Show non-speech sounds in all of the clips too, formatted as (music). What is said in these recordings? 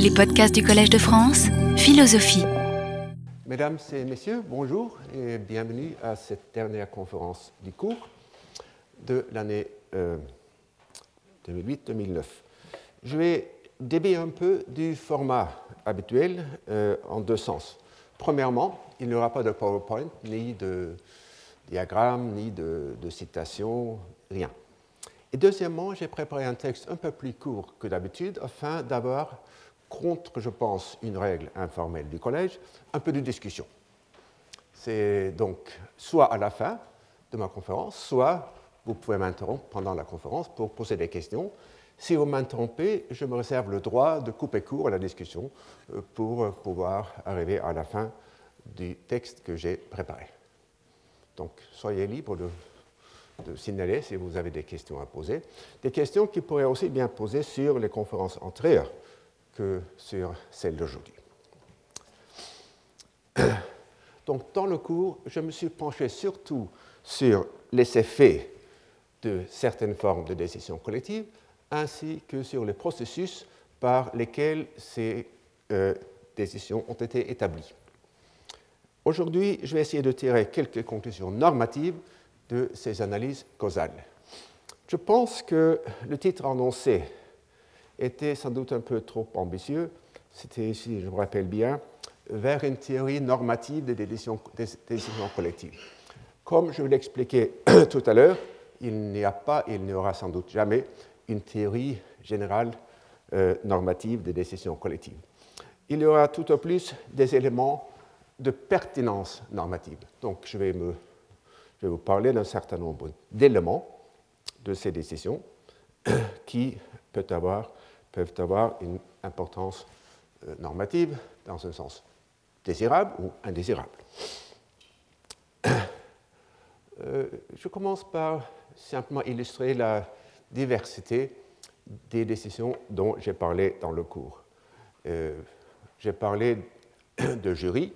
Les podcasts du Collège de France, philosophie. Mesdames et messieurs, bonjour et bienvenue à cette dernière conférence du cours de l'année 2008-2009. Je vais dévier un peu du format habituel euh, en deux sens. Premièrement, il n'y aura pas de PowerPoint, ni de diagramme, ni de, de citation, rien. Et deuxièmement, j'ai préparé un texte un peu plus court que d'habitude afin d'avoir, contre, je pense, une règle informelle du collège, un peu de discussion. C'est donc soit à la fin de ma conférence, soit vous pouvez m'interrompre pendant la conférence pour poser des questions. Si vous m'interrompez, je me réserve le droit de couper court à la discussion euh, pour pouvoir arriver à la fin du texte que j'ai préparé. Donc, soyez libre de de signaler si vous avez des questions à poser. Des questions qui pourraient aussi bien poser sur les conférences antérieures que sur celles d'aujourd'hui. (clears throat) Donc, dans le cours, je me suis penché surtout sur les effets de certaines formes de décision collective, ainsi que sur les processus par lesquels ces euh, décisions ont été établies. Aujourd'hui, je vais essayer de tirer quelques conclusions normatives de ces analyses causales. Je pense que le titre annoncé était sans doute un peu trop ambitieux. C'était, si je me rappelle bien, vers une théorie normative des décisions, collectives. Comme je vous l'expliquais (clears throat) tout à l'heure, il n'y a pas, il n'y aura sans doute jamais, une théorie générale euh, normative des décisions collectives. Il y aura tout au plus des éléments de pertinence normative. Donc je vais je vais vous parler d'un certain nombre d'éléments de ces décisions (clears throat) qui peuvent avoir, peuvent avoir une importance euh, normative dans un sens désirable ou indésirable. (coughs) Euh, je commence par simplement illustrer la diversité des décisions dont j'ai parlé dans le cours. Euh, j'ai parlé (coughs) de jurys,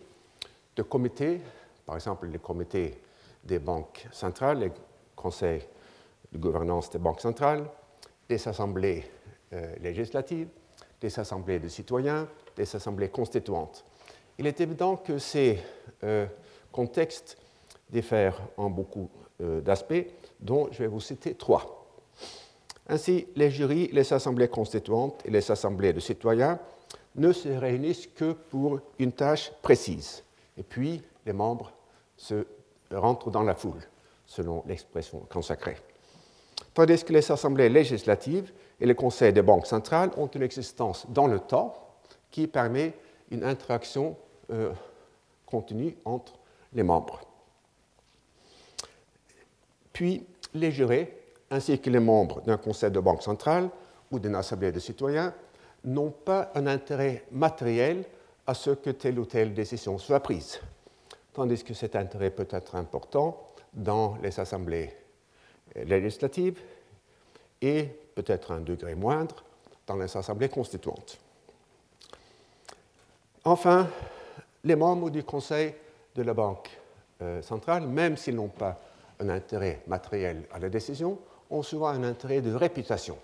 de comités, par exemple les comités des banques centrales, les conseils de gouvernance des banques centrales, des assemblées législatives, des assemblées de citoyens, des assemblées constituantes. Il est évident que ces euh, contextes diffèrent en beaucoup euh, d'aspects, dont je vais vous citer trois. Ainsi, les jurys, les assemblées constituantes et les assemblées de citoyens ne se réunissent que pour une tâche précise. Et puis, les membres se rentre dans la foule, selon l'expression consacrée. Tandis que les assemblées législatives et les conseils des banques centrales ont une existence dans le temps qui permet une interaction euh, continue entre les membres. Puis, les jurés, ainsi que les membres d'un conseil de banque centrale ou d'une assemblée de citoyens, n'ont pas un intérêt matériel à ce que telle ou telle décision soit prise tandis que cet intérêt peut être important dans les assemblées législatives et peut-être un degré moindre dans les assemblées constituantes. Enfin, les membres du Conseil de la Banque euh, centrale, même s'ils n'ont pas un intérêt matériel à la décision, ont souvent un intérêt de réputation.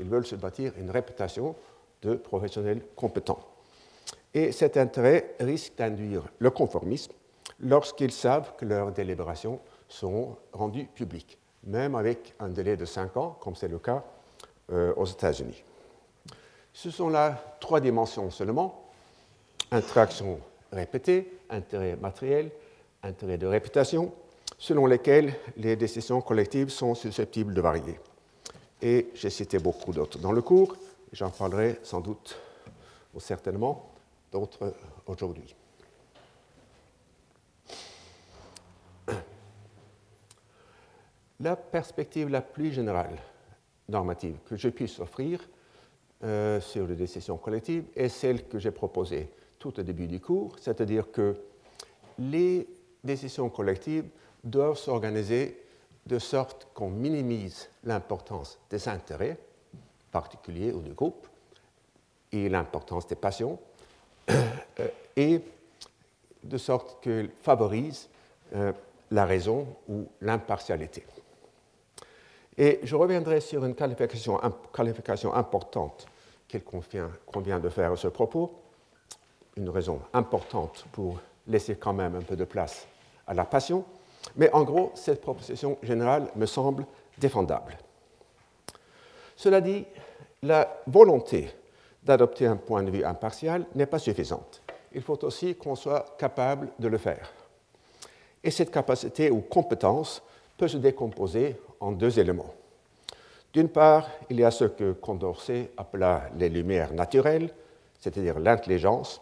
Ils veulent se bâtir une réputation de professionnels compétents. Et cet intérêt risque d'induire le conformisme lorsqu'ils savent que leurs délibérations seront rendues publiques, même avec un délai de cinq ans, comme c'est le cas euh, aux États-Unis. Ce sont là trois dimensions seulement interaction répétée, intérêt matériel, intérêt de réputation, selon lesquels les décisions collectives sont susceptibles de varier. Et j'ai cité beaucoup d'autres dans le cours, j'en parlerai sans doute ou certainement d'autres aujourd'hui. La perspective la plus générale normative que je puisse offrir euh, sur les décisions collectives est celle que j'ai proposée tout au début du cours, c'est-à-dire que les décisions collectives doivent s'organiser de sorte qu'on minimise l'importance des intérêts particuliers ou du groupe et l'importance des passions, euh, et de sorte qu'elles favorisent euh, la raison ou l'impartialité. Et je reviendrai sur une qualification, importante qu'il convient de faire à ce propos, une raison importante pour laisser quand même un peu de place à la passion, mais en gros, cette proposition générale me semble défendable. Cela dit, la volonté d'adopter un point de vue impartial n'est pas suffisante. Il faut aussi qu'on soit capable de le faire. Et cette capacité ou compétence peut se décomposer en deux éléments. D'une part, il y a ce que Condorcet appela les lumières naturelles, c'est-à-dire l'intelligence,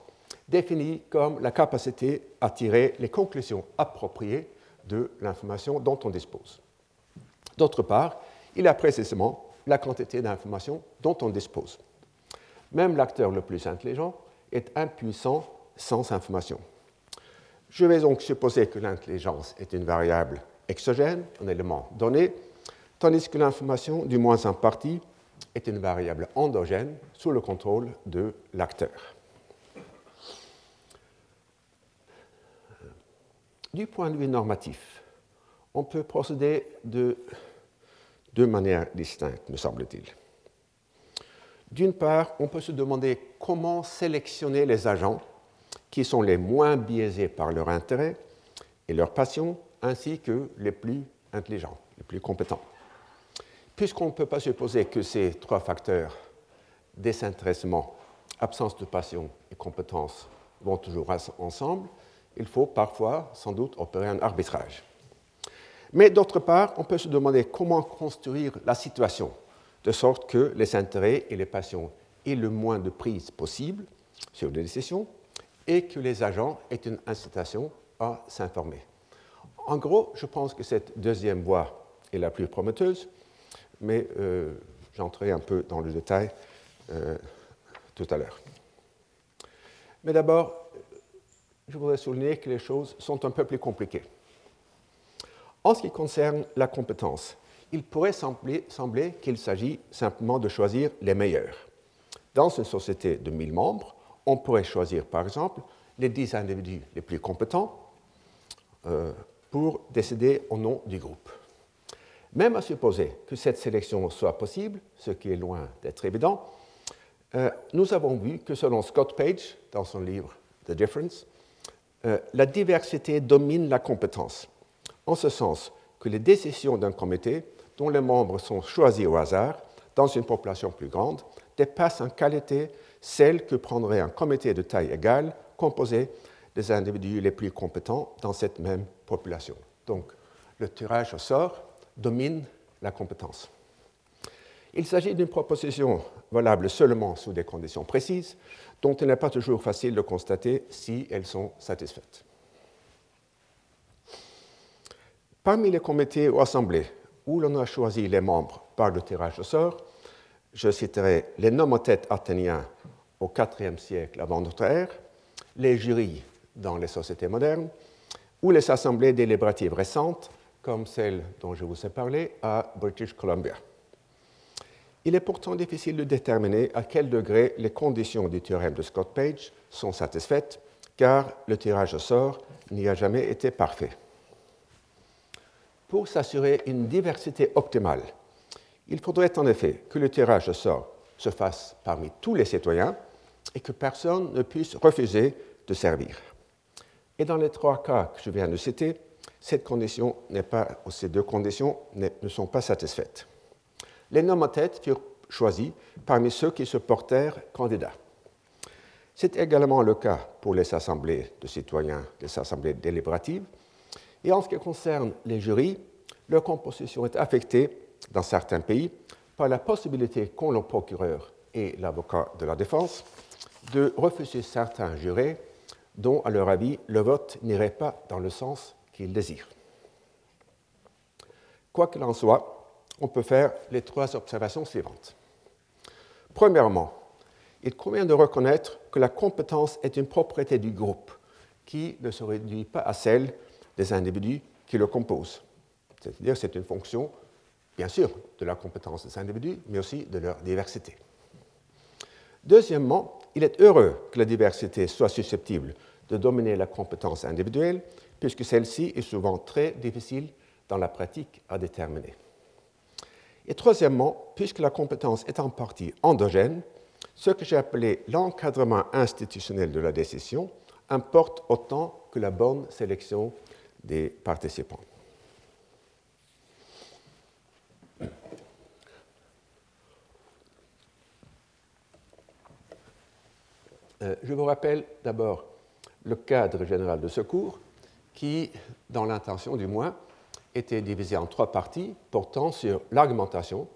définie comme la capacité à tirer les conclusions appropriées de l'information dont on dispose. D'autre part, il y a précisément la quantité d'informations dont on dispose. Même l'acteur le plus intelligent est impuissant sans information. Je vais donc supposer que l'intelligence est une variable exogène, un élément donné, tandis que l'information, du moins en partie, est une variable endogène sous le contrôle de l'acteur. Du point de vue normatif, on peut procéder de deux manières distinctes, me semble-t-il. D'une part, on peut se demander comment sélectionner les agents qui sont les moins biaisés par leur intérêt et leur passion, ainsi que les plus intelligents, les plus compétents. Puisqu'on ne peut pas supposer que ces trois facteurs, désintéressement, absence de passion et compétence, vont toujours ensemble, il faut parfois, sans doute, opérer un arbitrage. Mais d'autre part, on peut se demander comment construire la situation de sorte que les intérêts et les passions aient le moins de prise possible sur les décisions et que les agents aient une incitation à s'informer. En gros, je pense que cette deuxième voie est la plus prometteuse, mais euh, j'entrerai un peu dans le détail euh, tout à l'heure. Mais d'abord, je voudrais souligner que les choses sont un peu plus compliquées. En ce qui concerne la compétence, il pourrait sembler, qu'il s'agit simplement de choisir les meilleurs. Dans une société de 1000 membres, on pourrait choisir par exemple les 10 individus les plus compétents euh, pour décider au nom du groupe. Même à supposer que cette sélection soit possible, ce qui est loin d'être évident, euh, nous avons vu que selon Scott Page, dans son livre The Difference, euh, la diversité domine la compétence, en ce sens que les décisions d'un comité dont les membres sont choisis au hasard dans une population plus grande dépassent en qualité celles que prendrait un comité de taille égale composé des individus les plus compétents dans cette même population. Donc, le tirage au sort domine la compétence. Il s'agit d'une proposition valable seulement sous des conditions précises, dont il n'est pas toujours facile de constater si elles sont satisfaites. Parmi les comités ou assemblées où l'on a choisi les membres par le tirage au sort, je citerai les nomothètes athéniens au IVe siècle avant notre ère, les jurys dans les sociétés modernes, ou les assemblées délibératives récentes comme celle dont je vous ai parlé à British Columbia. Il est pourtant difficile de déterminer à quel degré les conditions du théorème de Scott Page sont satisfaites, car le tirage au sort n'y a jamais été parfait. Pour s'assurer une diversité optimale, il faudrait en effet que le tirage au sort se fasse parmi tous les citoyens et que personne ne puisse refuser de servir. Et dans les trois cas que je viens de citer, cette condition pas, ces deux conditions ne sont pas satisfaites. Les nomothètes furent choisis parmi ceux qui se portèrent candidats. C'est également le cas pour les assemblées de citoyens, les assemblées délibératives. Et en ce qui concerne les jurys, leur composition est affectée, dans certains pays, par la possibilité qu'ont le procureur et l'avocat de la défense de refuser certains jurés dont, à leur avis, le vote n'irait pas dans le sens qu'il désire. Quoi qu'il en soit, on peut faire les trois observations suivantes. Premièrement, il convient de reconnaître que la compétence est une propriété du groupe qui ne se réduit pas à celle des individus qui le composent. C'est-à-dire c'est une fonction, bien sûr, de la compétence des individus, mais aussi de leur diversité. Deuxièmement, il est heureux que la diversité soit susceptible de dominer la compétence individuelle puisque celle-ci est souvent très difficile dans la pratique à déterminer. Et troisièmement, puisque la compétence est en partie endogène, ce que j'ai appelé l'encadrement institutionnel de la décision importe autant que la bonne sélection des participants. Euh, je vous rappelle d'abord le cadre général de ce cours qui, dans l'intention du moins, était divisé en trois parties portant sur l'argumentation,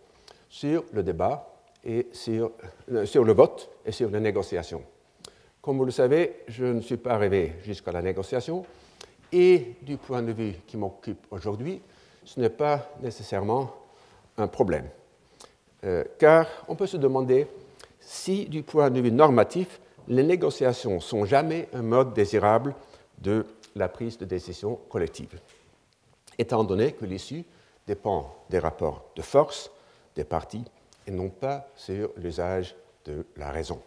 sur le débat et sur, euh, sur le vote et sur les négociations. Comme vous le savez, je ne suis pas arrivé jusqu'à la négociation et du point de vue qui m'occupe aujourd'hui, ce n'est pas nécessairement un problème. Euh, car on peut se demander si, du point de vue normatif, les négociations sont jamais un mode désirable de la prise de décision collective, étant donné que l'issue dépend des rapports de force des parties et non pas sur l'usage de la raison.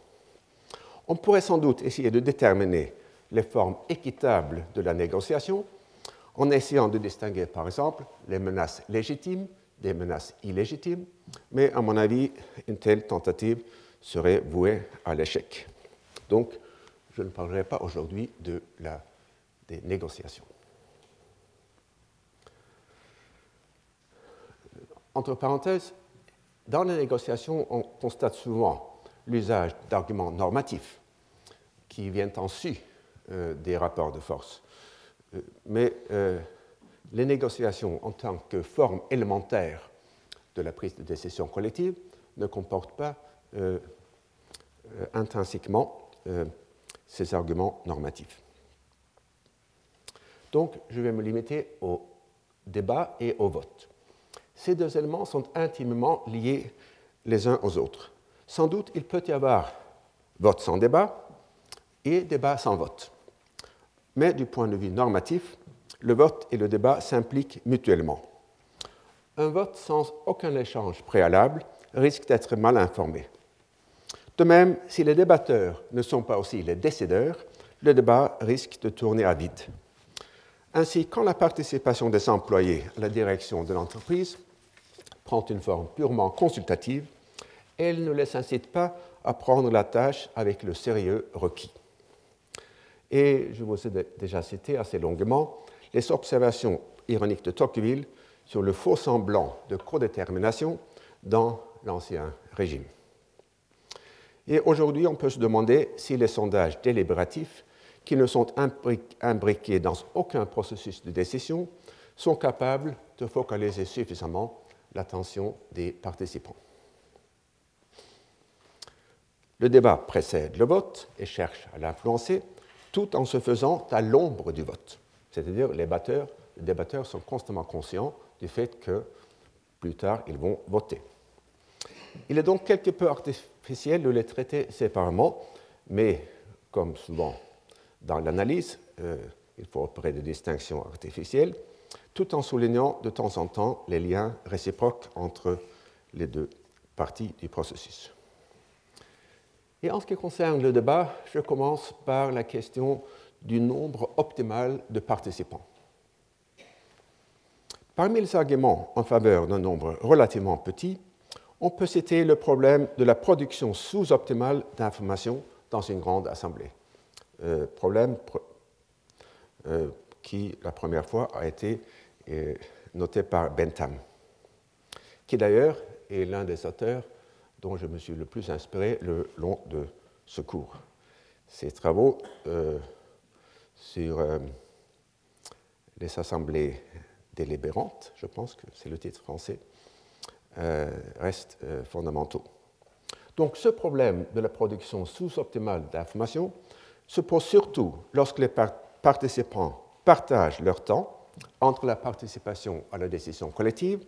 On pourrait sans doute essayer de déterminer les formes équitables de la négociation en essayant de distinguer par exemple les menaces légitimes des menaces illégitimes, mais à mon avis, une telle tentative serait vouée à l'échec. Donc, je ne parlerai pas aujourd'hui de la, des négociations. Entre parenthèses, dans les négociations, on constate souvent l'usage d'arguments normatifs qui viennent en su euh, des rapports de force. Euh, mais euh, les négociations en tant que forme élémentaire de la prise de décision collective ne comportent pas intrinsèquement ces arguments normatifs. Donc, je vais me limiter au débat et au vote. Ces deux éléments sont intimement liés les uns aux autres. Sans doute, il peut y avoir vote sans débat et débat sans vote. Mais du point de vue normatif, le vote et le débat s'impliquent mutuellement. Un vote sans aucun échange préalable risque d'être mal informé. De même, si les débatteurs ne sont pas aussi les décideurs, le débat risque de tourner à vide. Ainsi, quand la participation des employés à la direction de l'entreprise prend une forme purement consultative, elle ne les incite pas à prendre la tâche avec le sérieux requis. Et je vous ai déjà cité assez longuement les observations ironiques de Tocqueville sur le faux semblant de codétermination dans l'Ancien Régime. Et aujourd'hui, on peut se demander si les sondages délibératifs, qui ne sont imbriqués dans aucun processus de décision, sont capables de focaliser suffisamment l'attention des participants. Le débat précède le vote et cherche à l'influencer tout en se faisant à l'ombre du vote. C'est-à-dire les les débatteurs sont constamment conscients du fait que plus tard ils vont voter. Il est donc quelque peu artificiel de les traiter séparément, mais comme souvent dans l'analyse, euh, il faut opérer des distinctions artificielles, tout en soulignant de temps en temps les liens réciproques entre les deux parties du processus. Et en ce qui concerne le débat, je commence par la question du nombre optimal de participants. Parmi les arguments en faveur d'un nombre relativement petit, on peut citer le problème de la production sous-optimale d'informations dans une grande assemblée. Euh, problème euh, qui, la première fois, a été euh, noté par Bentham, qui d'ailleurs est l'un des auteurs dont je me suis le plus inspiré le long de ce cours. Ses travaux sur les assemblées délibérantes, je pense que c'est le titre français, restent fondamentaux. Donc ce problème de la production sous-optimale d'informations se pose surtout lorsque les participants partagent leur temps entre la participation à la décision collective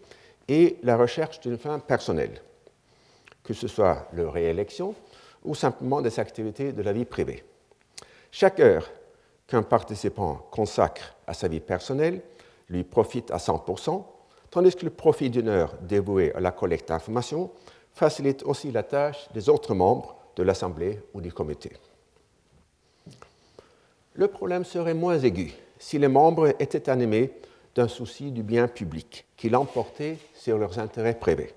et la recherche d'une fin personnelle, que ce soit leur réélection ou simplement des activités de la vie privée. Chaque heure qu'un participant consacre à sa vie personnelle lui profite à 100%, tandis que le profit d'une heure dévouée à la collecte d'informations facilite aussi la tâche des autres membres de l'Assemblée ou du comité. Le problème serait moins aigu si les membres étaient animés d'un souci du bien public qui l'emportait sur leurs intérêts privés.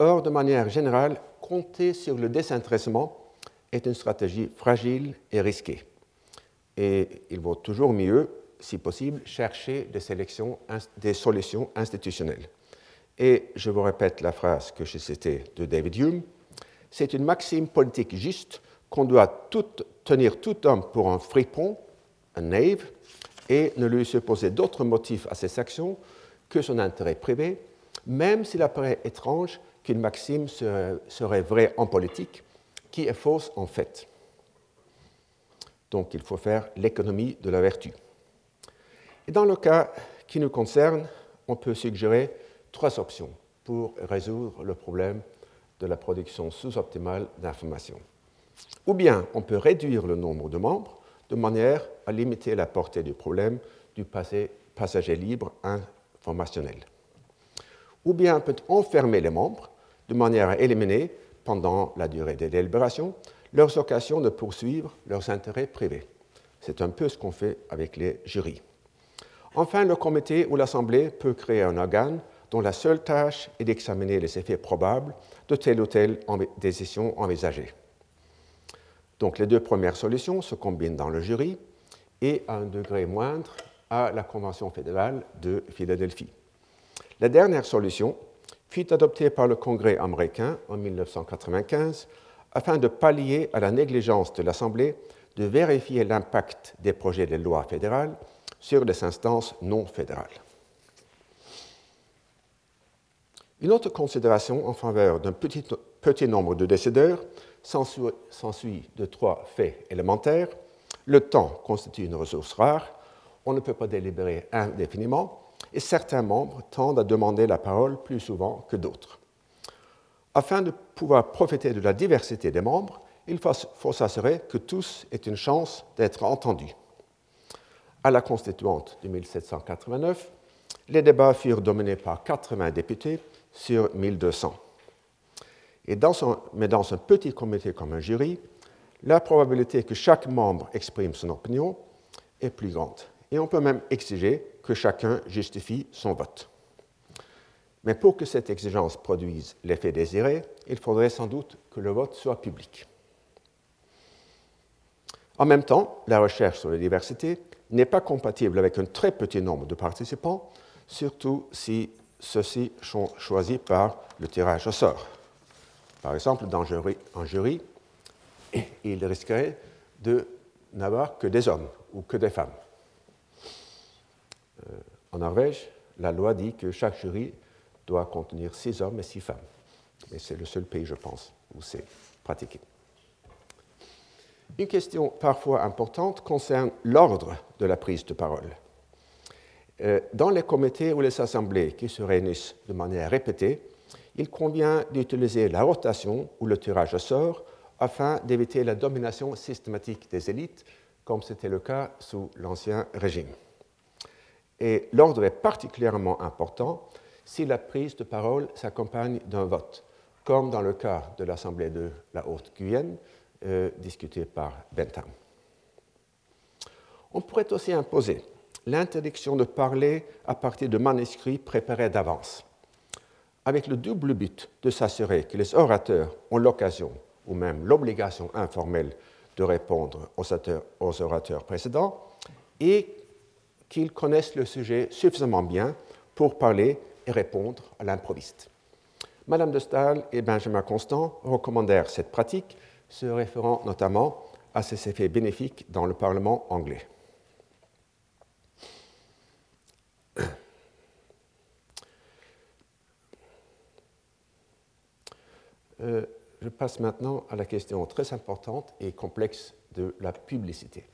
Or, de manière générale, compter sur le désintéressement est une stratégie fragile et risquée. Et il vaut toujours mieux, si possible, chercher des, des solutions institutionnelles. Et je vous répète la phrase que j'ai citée de David Hume, c'est une maxime politique juste qu'on doit tenir tout homme pour un fripon, un knave, et ne lui supposer d'autres motifs à ses actions que son intérêt privé, même s'il apparaît étrange qu'une maxime serait vraie en politique, qui est fausse en fait. Donc il faut faire l'économie de la vertu. Et dans le cas qui nous concerne, on peut suggérer trois options pour résoudre le problème de la production sous-optimale d'informations. Ou bien on peut réduire le nombre de membres de manière à limiter la portée du problème du passager libre informationnel. Ou bien on peut enfermer les membres de manière à éliminer, pendant la durée des délibérations, leurs occasions de poursuivre leurs intérêts privés. C'est un peu ce qu'on fait avec les jurys. Enfin, le comité ou l'assemblée peut créer un organe dont la seule tâche est d'examiner les effets probables de telle ou telle décision envisagée. Donc les deux premières solutions se combinent dans le jury et à un degré moindre à la Convention fédérale de Philadelphie. La dernière solution fut adoptée par le Congrès américain en 1995 afin de pallier à la négligence de l'Assemblée de vérifier l'impact des projets de loi fédérales sur les instances non fédérales. Une autre considération en faveur d'un petit, petit, nombre de décideurs s'ensuit de trois faits élémentaires. Le temps constitue une ressource rare, on ne peut pas délibérer indéfiniment, et certains membres tendent à demander la parole plus souvent que d'autres. Afin de pouvoir profiter de la diversité des membres, il faut s'assurer que tous aient une chance d'être entendus. À la constituante de 1789, les débats furent dominés par 80 députés sur 1200. Et dans mais dans un petit comité comme un jury, la probabilité que chaque membre exprime son opinion est plus grande. Et on peut même exiger que chacun justifie son vote. Mais pour que cette exigence produise l'effet désiré, il faudrait sans doute que le vote soit public. En même temps, la recherche sur la diversité n'est pas compatible avec un très petit nombre de participants, surtout si ceux-ci sont choisis par le tirage au sort. Par exemple, dans un jury, (clears throat) il risquerait de n'avoir que des hommes ou que des femmes. Euh, en Norvège, la loi dit que chaque jury doit contenir six hommes et six femmes. Et c'est le seul pays, je pense, où c'est pratiqué. Une question parfois importante concerne l'ordre de la prise de parole. Euh, dans les comités ou les assemblées qui se réunissent de manière répétée, il convient d'utiliser la rotation ou le tirage au sort afin d'éviter la domination systématique des élites, comme c'était le cas sous l'Ancien Régime. Et l'ordre est particulièrement important si la prise de parole s'accompagne d'un vote, comme dans le cas de l'Assemblée de la Haute-Guyenne, euh, discutée par Bentham. On pourrait aussi imposer l'interdiction de parler à partir de manuscrits préparés d'avance, avec le double but de s'assurer que les orateurs ont l'occasion ou même l'obligation informelle de répondre aux orateurs précédents et qu'ils connaissent le sujet suffisamment bien pour parler et répondre à l'improviste. Madame de Staël et Benjamin Constant recommandèrent cette pratique, se référant notamment à ses effets bénéfiques dans le Parlement anglais. Euh, je passe maintenant à la question très importante et complexe de la publicité.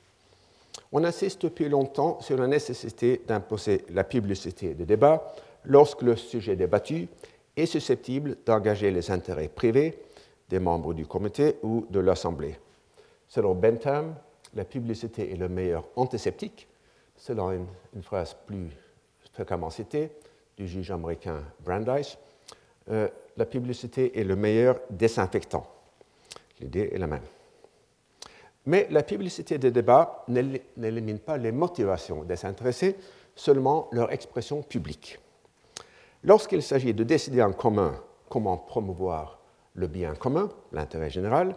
On insiste depuis longtemps sur la nécessité d'imposer la publicité des débats lorsque le sujet débattu est susceptible d'engager les intérêts privés des membres du comité ou de l'Assemblée. Selon Bentham, la publicité est le meilleur antiseptique, selon une, phrase plus fréquemment citée du juge américain Brandeis, euh, la publicité est le meilleur désinfectant. L'idée est la même. Mais la publicité des débats n'élimine pas les motivations des intéressés, seulement leur expression publique. Lorsqu'il s'agit de décider en commun comment promouvoir le bien commun, l'intérêt général,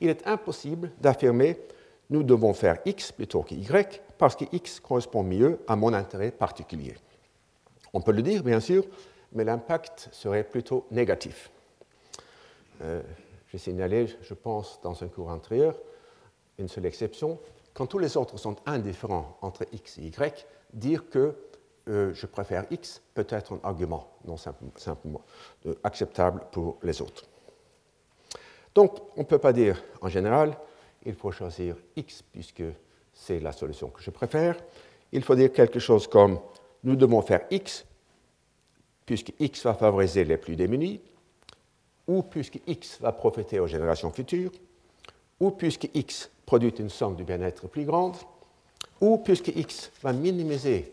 il est impossible d'affirmer nous devons faire X plutôt que Y parce que X correspond mieux à mon intérêt particulier. On peut le dire, bien sûr, mais l'impact serait plutôt négatif. Euh, J'ai signalé, je pense, dans un cours antérieur, une seule exception. Quand tous les autres sont indifférents entre X et Y, dire que euh, je préfère X peut être un argument, non simplement, euh, acceptable pour les autres. Donc, on ne peut pas dire en général, il faut choisir X puisque c'est la solution que je préfère. Il faut dire quelque chose comme nous devons faire X puisque X va favoriser les plus démunis, ou puisque X va profiter aux générations futures, ou puisque X produit une somme du bien-être plus grande, ou puisque X va minimiser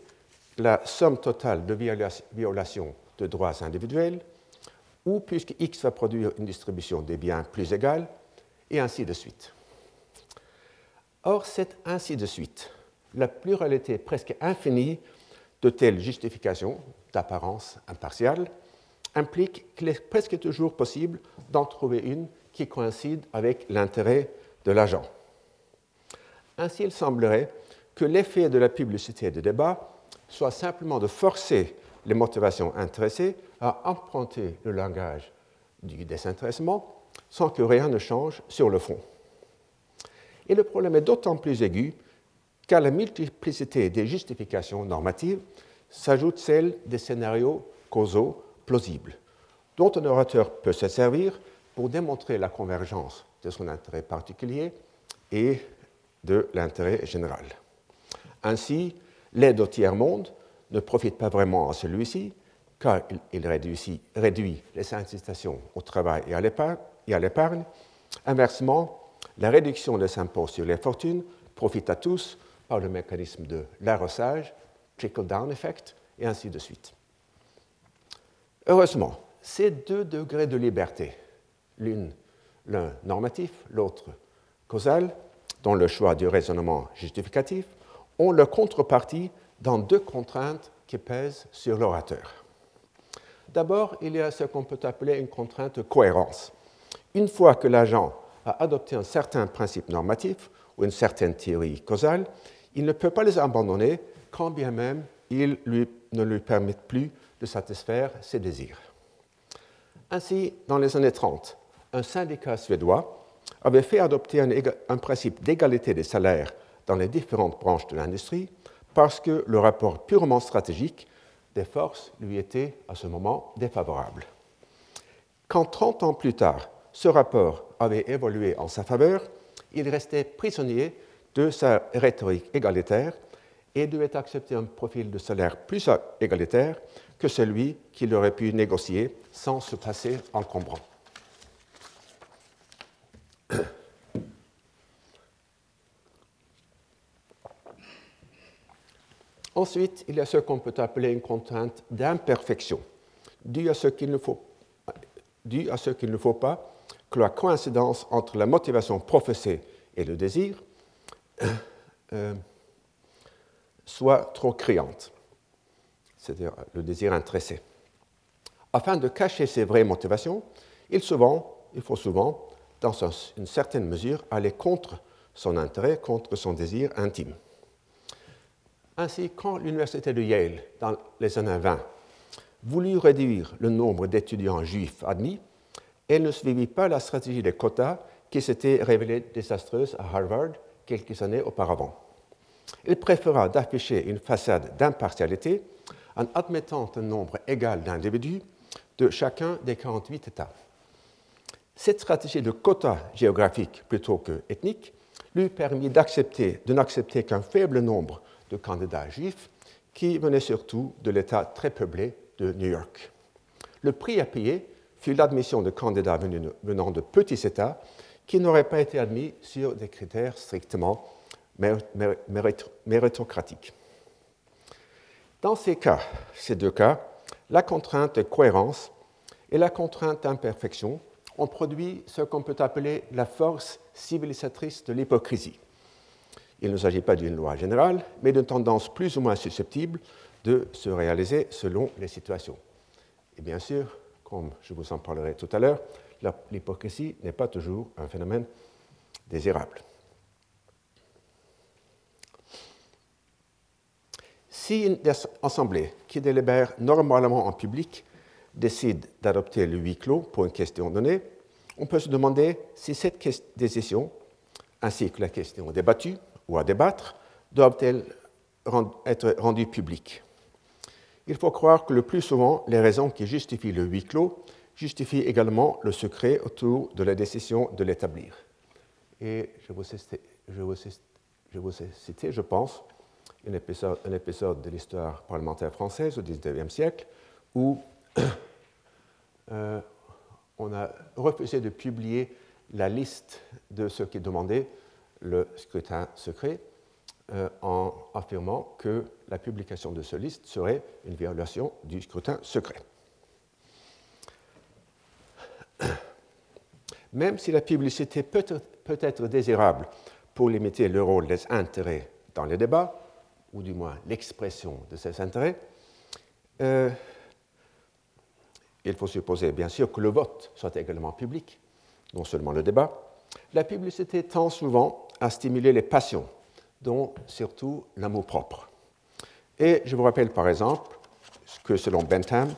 la somme totale de violations de droits individuels, ou puisque X va produire une distribution des biens plus égale, et ainsi de suite. Or, c'est ainsi de suite, la pluralité presque infinie de telles justifications d'apparence impartiale implique qu'il est presque toujours possible d'en trouver une qui coïncide avec l'intérêt de l'agent. Ainsi, il semblerait que l'effet de la publicité de débat soit simplement de forcer les motivations intéressées à emprunter le langage du désintéressement sans que rien ne change sur le fond. Et le problème est d'autant plus aigu qu'à la multiplicité des justifications normatives s'ajoute celle des scénarios causaux plausibles, dont un orateur peut se servir pour démontrer la convergence de son intérêt particulier et de l'intérêt général. Ainsi, l'aide au tiers-monde ne profite pas vraiment à celui-ci, car il réduit, les incitations au travail et à l'épargne. Inversement, la réduction des impôts sur les fortunes profite à tous par le mécanisme de l'arrosage, trickle-down effect, et ainsi de suite. Heureusement, ces deux degrés de liberté, l'un normatif, l'autre causal, dont le choix du raisonnement justificatif, ont leur contrepartie dans deux contraintes qui pèsent sur l'orateur. D'abord, il y a ce qu'on peut appeler une contrainte de cohérence. Une fois que l'agent a adopté un certain principe normatif ou une certaine théorie causale, il ne peut pas les abandonner quand bien même ils ne lui permettent plus de satisfaire ses désirs. Ainsi, dans les années 30, un syndicat suédois avait fait adopter un, principe d'égalité des salaires dans les différentes branches de l'industrie parce que le rapport purement stratégique des forces lui était à ce moment défavorable. Quand 30 ans plus tard, ce rapport avait évolué en sa faveur, il restait prisonnier de sa rhétorique égalitaire et devait accepter un profil de salaire plus égalitaire que celui qu'il aurait pu négocier sans se passer encombrant. (coughs) Ensuite, il y a ce qu'on peut appeler une contrainte d'imperfection, due à ce qu'il ne faut, pas que la coïncidence entre la motivation professée et le désir (coughs) euh, soit trop criante, c'est-à-dire le désir intéressé. Afin de cacher ses vraies motivations, il, souvent, il faut souvent, dans une certaine mesure, aller contre son intérêt, contre son désir intime. Ainsi, quand l'université de Yale, dans les années 20, voulut réduire le nombre d'étudiants juifs admis, elle ne suivit pas la stratégie des quotas qui s'était révélée désastreuse à Harvard quelques années auparavant. Il préféra d'afficher une façade d'impartialité en admettant un nombre égal d'individus de chacun des 48 États. Cette stratégie de quota géographique plutôt que ethnique lui permit d'accepter, de n'accepter qu'un faible nombre de candidats juifs qui venaient surtout de l'État très peuplé de New York. Le prix à payer fut l'admission de candidats venant de petits États qui n'auraient pas été admis sur des critères strictement méritocratiques. Dans ces cas, ces deux cas, la contrainte cohérence et la contrainte d'imperfection ont produit ce qu'on peut appeler la force civilisatrice de l'hypocrisie. Il ne s'agit pas d'une loi générale, mais d'une tendance plus ou moins susceptible de se réaliser selon les situations. Et bien sûr, comme je vous en parlerai tout à l'heure, l'hypocrisie n'est pas toujours un phénomène désirable. Si une assemblée qui délibère normalement en public décide d'adopter le huis clos pour une question donnée, on peut se demander si cette décision, ainsi que la question débattue ou à débattre, doivent-elles être rendues publiques. Il faut croire que le plus souvent, les raisons qui justifient le huis clos justifient également le secret autour de la décision de l'établir. Et je vous, je vous ai cité, je pense, un épisode, de l'histoire parlementaire française au XIXe siècle où (coughs) euh, on a refusé de publier la liste de ceux qui demandaient le scrutin secret euh, en affirmant que la publication de cette liste serait une violation du scrutin secret. (coughs) Même si la publicité peut, peut être désirable pour limiter le rôle des intérêts dans les débats, ou du moins l'expression de ces intérêts, euh, il faut supposer bien sûr que le vote soit également public, non seulement le débat. La publicité tend souvent à stimuler les passions, dont surtout l'amour propre. Et je vous rappelle par exemple que selon Bentham,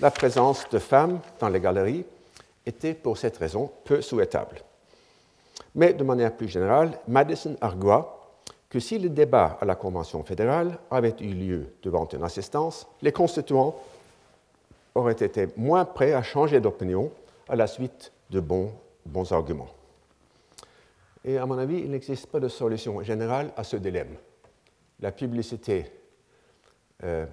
la présence de femmes dans les galeries était pour cette raison peu souhaitable. Mais de manière plus générale, Madison argua que si le débat à la Convention fédérale avait eu lieu devant une assistance, les constituants auraient été moins prêts à changer d'opinion à la suite de bons, arguments. Et à mon avis, il n'existe pas de solution générale à ce dilemme. La publicité euh,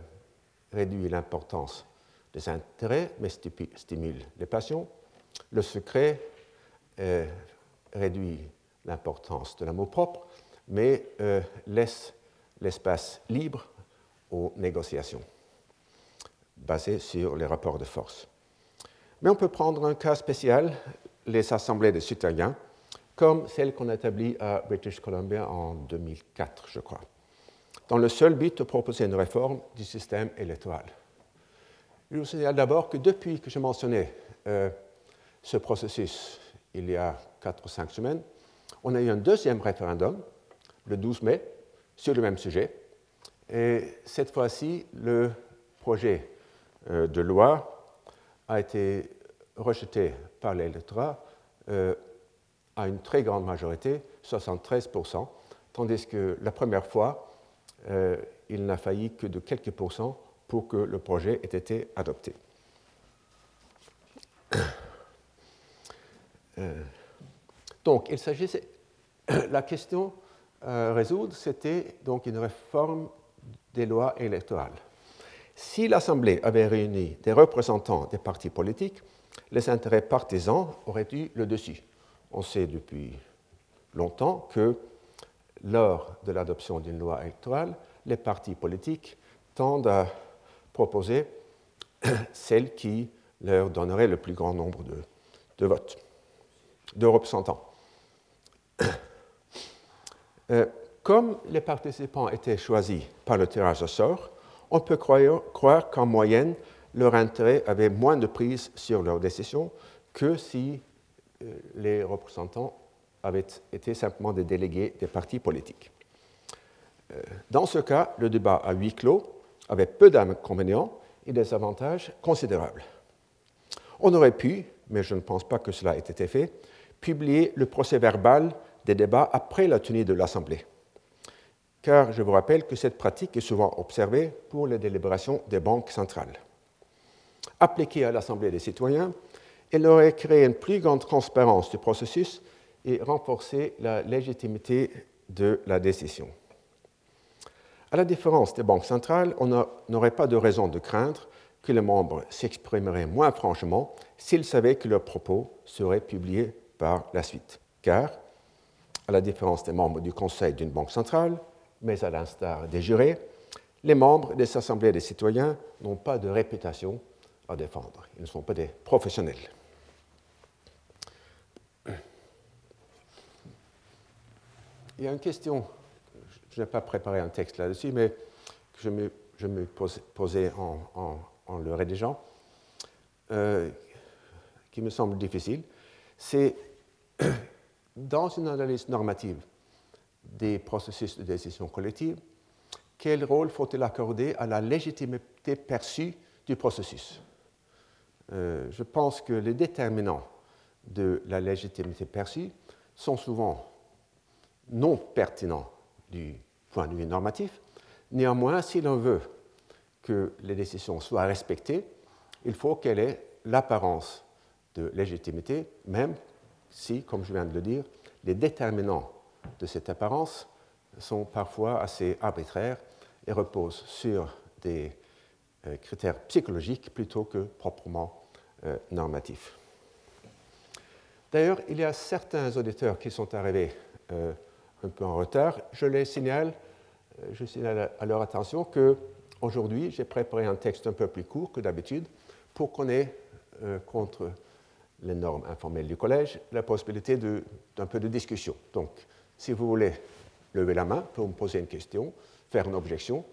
réduit l'importance des intérêts, mais stimule les passions. Le secret euh, réduit l'importance de l'amour propre, mais euh, laisse l'espace libre aux négociations basé sur les rapports de force. Mais on peut prendre un cas spécial, les assemblées de citoyens, comme celle qu'on a établie à British Columbia en 2004, je crois, dans le seul but de proposer une réforme du système électoral. Je vous signale d'abord que depuis que j'ai mentionné euh, ce processus il y a 4 ou 5 semaines, on a eu un deuxième référendum, le 12 mai, sur le même sujet. Et cette fois-ci, le projet euh, de loi a été rejeté par l'électorat euh, à une très grande majorité, 73%, tandis que la première fois, euh, il n'a failli que de quelques pourcents pour que le projet ait été adopté. donc, il s'agissait. (coughs) La question à résoudre, c'était donc une réforme des lois électorales. Si l'Assemblée avait réuni des représentants des partis politiques, les intérêts partisans auraient eu le dessus. On sait depuis longtemps que lors de l'adoption d'une loi électorale, les partis politiques tendent à proposer (coughs) celle qui leur donnerait le plus grand nombre de, votes, de représentants. Euh, comme les participants étaient choisis par le tirage au sort, on peut croire, qu'en moyenne, leur intérêt avait moins de prise sur leurs décisions que si euh, les représentants avaient été simplement des délégués des partis politiques. Euh, dans ce cas, le débat à huis clos avait peu d'inconvénients et des avantages considérables. On aurait pu, mais je ne pense pas que cela ait été fait, publier le procès verbal des débats après la tenue de l'Assemblée car je vous rappelle que cette pratique est souvent observée pour les délibérations des banques centrales. Appliquée à l'Assemblée des citoyens, elle aurait créé une plus grande transparence du processus et renforcé la légitimité de la décision. À la différence des banques centrales, on n'aurait pas de raison de craindre que les membres s'exprimeraient moins franchement s'ils savaient que leurs propos seraient publiés par la suite. Car, à la différence des membres du conseil d'une banque centrale, mais à l'instar des jurés, les membres des assemblées des citoyens n'ont pas de réputation à défendre. Ils ne sont pas des professionnels. Il y a une question, je n'ai pas préparé un texte là-dessus, mais que je me, posais en, en, le rédigeant. euh, qui me semble difficile, c'est dans une analyse normative des processus de décision collective, quel rôle faut-il accorder à la légitimité perçue du processus? Euh, Je pense que les déterminants de la légitimité perçue sont souvent non pertinents du point de vue normatif. Néanmoins, si l'on veut que les décisions soient respectées, il faut qu'elle ait l'apparence de légitimité, même si, comme je viens de le dire, les déterminants de cette apparence sont parfois assez arbitraires et reposent sur des euh, critères psychologiques plutôt que proprement euh, normatifs. D'ailleurs, il y a certains auditeurs qui sont arrivés euh, un peu en retard. Je les signale, je signale à leur attention que aujourd'hui, j'ai préparé un texte un peu plus court que d'habitude pour qu'on ait, contre les normes informelles du collège, la possibilité d'un peu de discussion. Donc, si vous voulez lever la main pour me poser une question, faire une objection,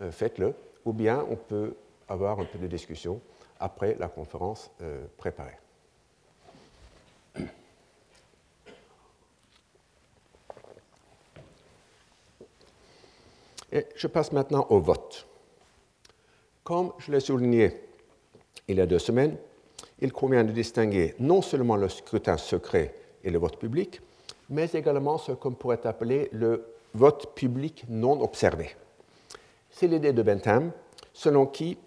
euh, faites-le. Ou bien on peut avoir un peu de discussion après la conférence euh, préparée. Et je passe maintenant au vote. Comme je l'ai souligné il y a deux semaines, il convient de distinguer non seulement le scrutin secret et le vote public, mais également ce qu'on pourrait appeler le vote public non observé. C'est l'idée de Bentham, selon qui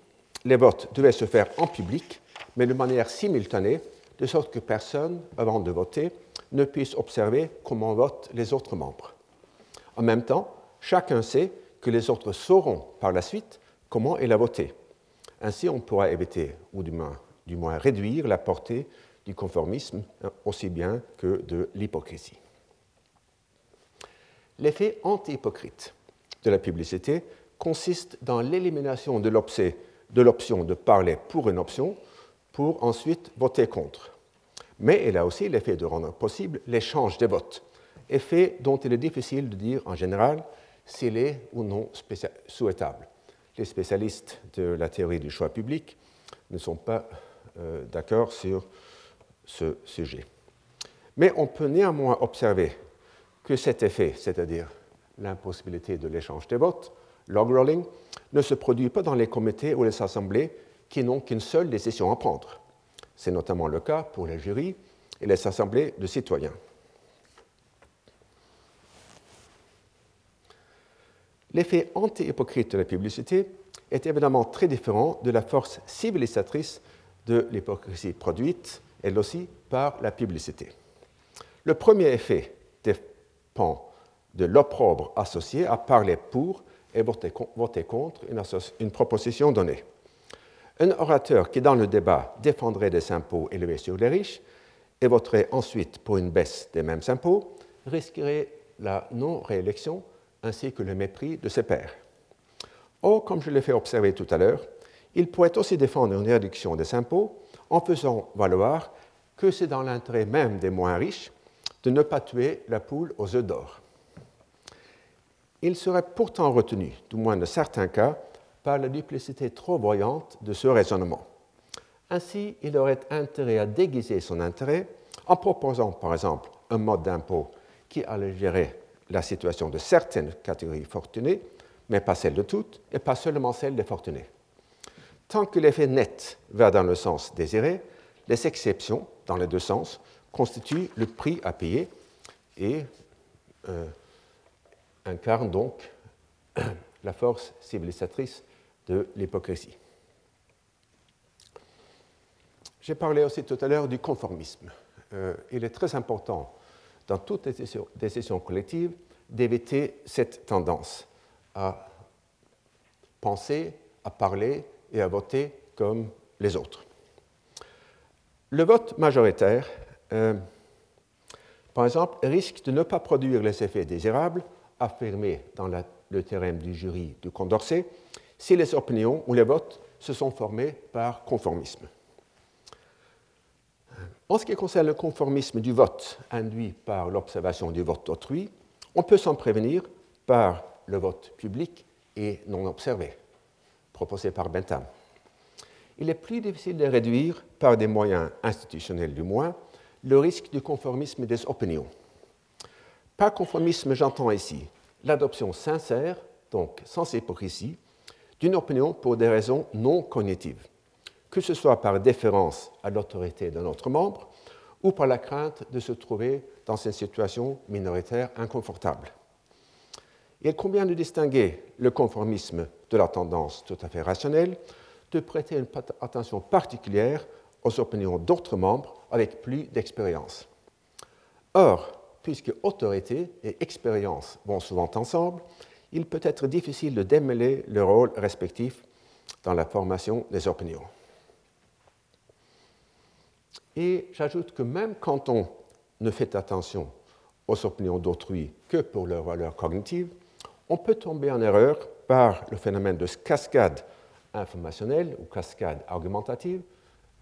les votes devaient se faire en public, mais de manière simultanée, de sorte que personne, avant de voter, ne puisse observer comment votent les autres membres. En même temps, chacun sait que les autres sauront par la suite comment il a voté. Ainsi, on pourra éviter, ou du moins, du moins réduire la portée du conformisme aussi bien que de l'hypocrisie. L'effet anti-hypocrite de la publicité consiste dans l'élimination de l'option de parler pour une option pour ensuite voter contre. Mais elle a aussi l'effet de rendre possible l'échange des votes, effet dont il est difficile de dire en général s'il est ou non souhaitable. Les spécialistes de la théorie du choix public ne sont pas d'accord sur ce sujet. Mais on peut néanmoins observer que cet effet, c'est-à-dire l'impossibilité de l'échange des votes, log rolling, ne se produit pas dans les comités ou les assemblées qui n'ont qu'une seule décision à prendre. C'est notamment le cas pour les jurys et les assemblées de citoyens. L'effet anti-hypocrite de la publicité est évidemment très différent de la force civilisatrice de l'hypocrisie produite, elle aussi, par la publicité. Le premier effet de l'opprobre associé à parler pour et voter, contre une, proposition donnée. Un orateur qui, dans le débat, défendrait des impôts élevés sur les riches et voterait ensuite pour une baisse des mêmes impôts risquerait la non-réélection ainsi que le mépris de ses pairs. Or, comme je l'ai fait observer tout à l'heure, il pourrait aussi défendre une réduction des impôts en faisant valoir que c'est dans l'intérêt même des moins riches de ne pas tuer la poule aux œufs d'or. Il serait pourtant retenu, du moins dans certains cas, par la duplicité trop voyante de ce raisonnement. Ainsi, il aurait intérêt à déguiser son intérêt en proposant, par exemple, un mode d'impôt qui allégerait la situation de certaines catégories fortunées, mais pas celle de toutes, et pas seulement celle des fortunés. Tant que l'effet net va dans le sens désiré, les exceptions, dans les deux sens, constitue le prix à payer et euh, incarne donc (clears throat) la force civilisatrice de l'hypocrisie. J'ai parlé aussi tout à l'heure du conformisme. Euh, il est très important dans toutes les décisions collectives d'éviter cette tendance à penser, à parler et à voter comme les autres. Le vote majoritaire euh, par exemple, risque de ne pas produire les effets désirables affirmés dans le théorème du jury de Condorcet si les opinions ou les votes se sont formés par conformisme. En ce qui concerne le conformisme du vote induit par l'observation du vote autrui, on peut s'en prévenir par le vote public et non observé, proposé par Bentham. il est plus difficile de réduire, par des moyens institutionnels du moins, le risque du conformisme des opinions. Par conformisme, j'entends ici l'adoption sincère, donc sans hypocrisie, d'une opinion pour des raisons non cognitives, que ce soit par déférence à l'autorité d'un autre membre ou par la crainte de se trouver dans une situation minoritaire inconfortable. Il convient de distinguer le conformisme de la tendance tout à fait rationnelle, de prêter une attention particulière aux opinions d'autres membres avec plus d'expérience? Or, puisque autorité et expérience vont souvent ensemble, il peut être difficile de démêler le rôle respectif dans la formation des opinions. Et j'ajoute que même quand on ne fait attention aux opinions d'autrui que pour leur valeur cognitive, on peut tomber en erreur par le phénomène de cascade informationnelle ou cascade argumentative,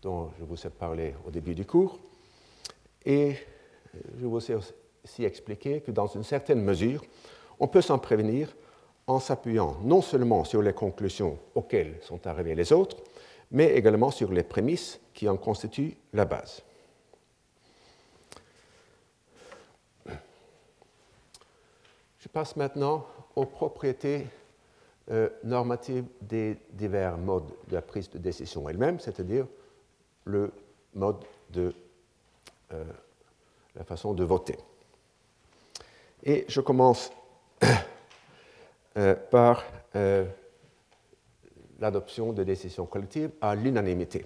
dont je vous ai parlé au début du cours. Et je vous ai aussi expliqué que dans une certaine mesure, on peut s'en prévenir en s'appuyant non seulement sur les conclusions auxquelles sont arrivés les autres, mais également sur les prémices qui en constituent la base. Je passe maintenant aux propriétés euh, normatives des divers modes de la prise de décision elle-même, c'est-à-dire le mode de euh, la façon de voter. Et je commence (coughs) euh, par l'adoption de décisions collectives à l'unanimité.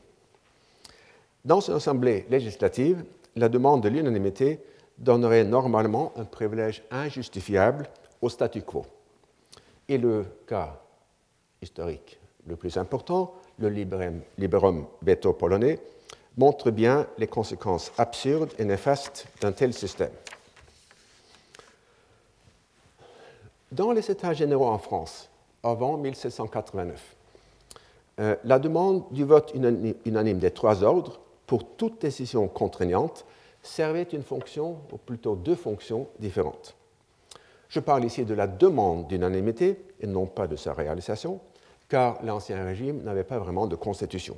Dans une assemblée législative, la demande de l'unanimité donnerait normalement un privilège injustifiable au statu quo. Et le cas historique le plus important, le liberum veto polonais, montre bien les conséquences absurdes et néfastes d'un tel système. Dans les États généraux en France, avant 1789, euh, la demande du vote unanime des trois ordres pour toute décision contraignante servait une fonction, ou plutôt deux fonctions différentes. Je parle ici de la demande d'unanimité et non pas de sa réalisation, car l'Ancien Régime n'avait pas vraiment de constitution.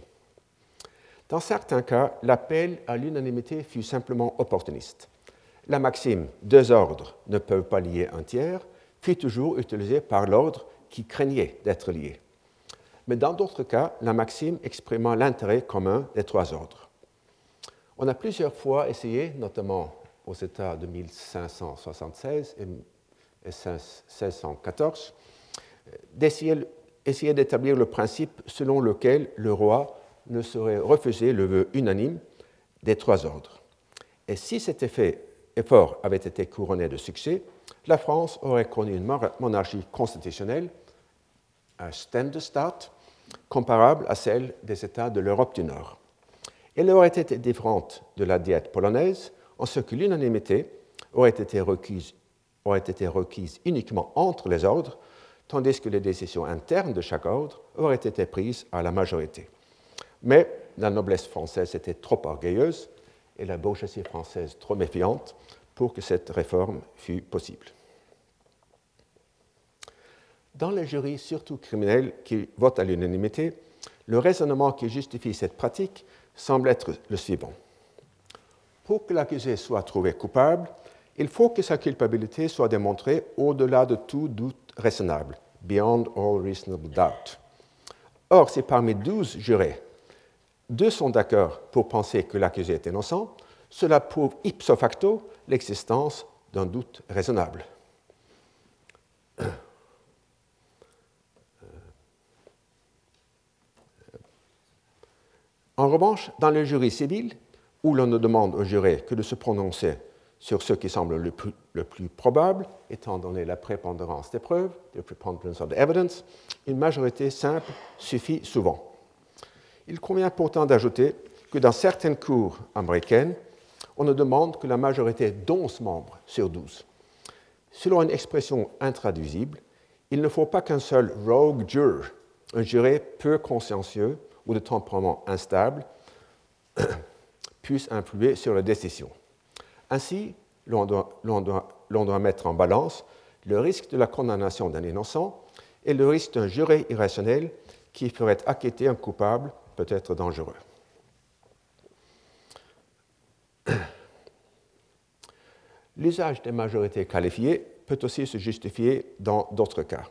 Dans certains cas, l'appel à l'unanimité fut simplement opportuniste. La maxime deux ordres ne peuvent pas lier un tiers fut toujours utilisée par l'ordre qui craignait d'être lié. Mais dans d'autres cas, la maxime exprimant l'intérêt commun des trois ordres. On a plusieurs fois essayé, notamment aux États de 1576 et 1614, d'essayer d'établir le principe selon lequel le roi ne saurait refuser le vœu unanime des trois ordres. Et si cet effort avait été couronné de succès, la France aurait connu une monarchie constitutionnelle, un Ständestaat, comparable à celle des États de l'Europe du Nord. Elle aurait été différente de la diète polonaise en ce que l'unanimité aurait été requise aurait été requise uniquement entre les ordres, tandis que les décisions internes de chaque ordre auraient été prises à la majorité. Mais la noblesse française était trop orgueilleuse et la bourgeoisie française trop méfiante pour que cette réforme fût possible. Dans les jurys, surtout criminels, qui votent à l'unanimité, le raisonnement qui justifie cette pratique semble être le suivant. Pour que l'accusé soit trouvé coupable, il faut que sa culpabilité soit démontrée au-delà de tout doute raisonnable, beyond all reasonable doubt. Or, si parmi douze jurés, deux sont d'accord pour penser que l'accusé est innocent, cela prouve ipso facto l'existence d'un doute raisonnable. En revanche, dans le jury civil, où l'on ne demande au juré que de se prononcer sur ce qui semble le plus, probable, étant donné la prépondérance des preuves, une majorité simple suffit souvent. Il convient pourtant d'ajouter que dans certaines cours américaines, on ne demande que la majorité d'11 membres sur 12. Selon une expression intraduisible, il ne faut pas qu'un seul rogue juror, un juré peu consciencieux ou de tempérament instable, (coughs) puisse influer sur la décision. Ainsi, l'on doit, mettre en balance le risque de la condamnation d'un innocent et le risque d'un juré irrationnel qui ferait acquitter un coupable peut être dangereux. (clears throat) L'usage des majorités qualifiées peut aussi se justifier dans d'autres cas.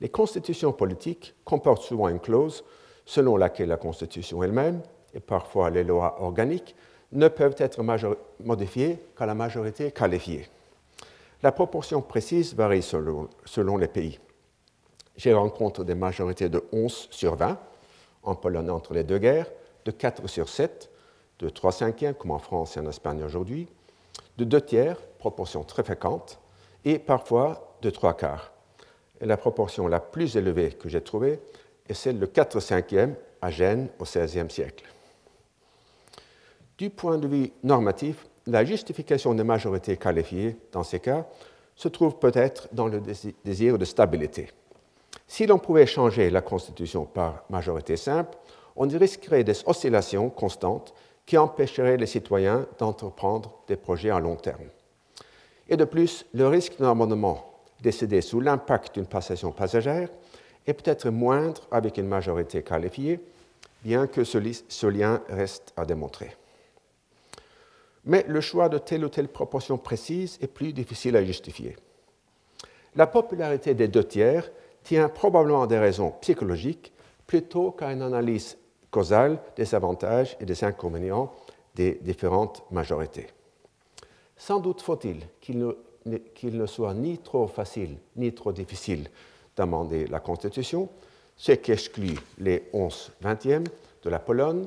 Les constitutions politiques comportent souvent une clause selon laquelle la constitution elle-même, et parfois les lois organiques, ne peuvent être modifiées qu'à la majorité qualifiée. La proportion précise varie selon, selon les pays. J'ai rencontré des majorités de 11 sur 20 en Pologne entre les deux guerres, de 4 sur 7, de 3 cinquièmes comme en France et en Espagne aujourd'hui, de 2 tiers, proportion très fréquente, et parfois de 3 quarts. Et la proportion la plus élevée que j'ai trouvée est celle de 4 cinquièmes à Gênes au XVIe siècle. Du point de vue normatif, la justification des majorités qualifiées dans ces cas se trouve peut-être dans le désir de stabilité. Si l'on pouvait changer la Constitution par majorité simple, on risquerait des oscillations constantes qui empêcheraient les citoyens d'entreprendre des projets à long terme. Et de plus, le risque d'un amendement décédé sous l'impact d'une passation passagère est peut-être moindre avec une majorité qualifiée, bien que ce lien reste à démontrer. Mais le choix de telle ou telle proportion précise est plus difficile à justifier. La popularité des deux tiers tient probablement à des raisons psychologiques plutôt qu'à une analyse causale des avantages et des inconvénients des différentes majorités. Sans doute faut-il qu'il ne, soit ni trop facile ni trop difficile d'amender la Constitution, ce qui exclut les 11 vingtièmes de la Pologne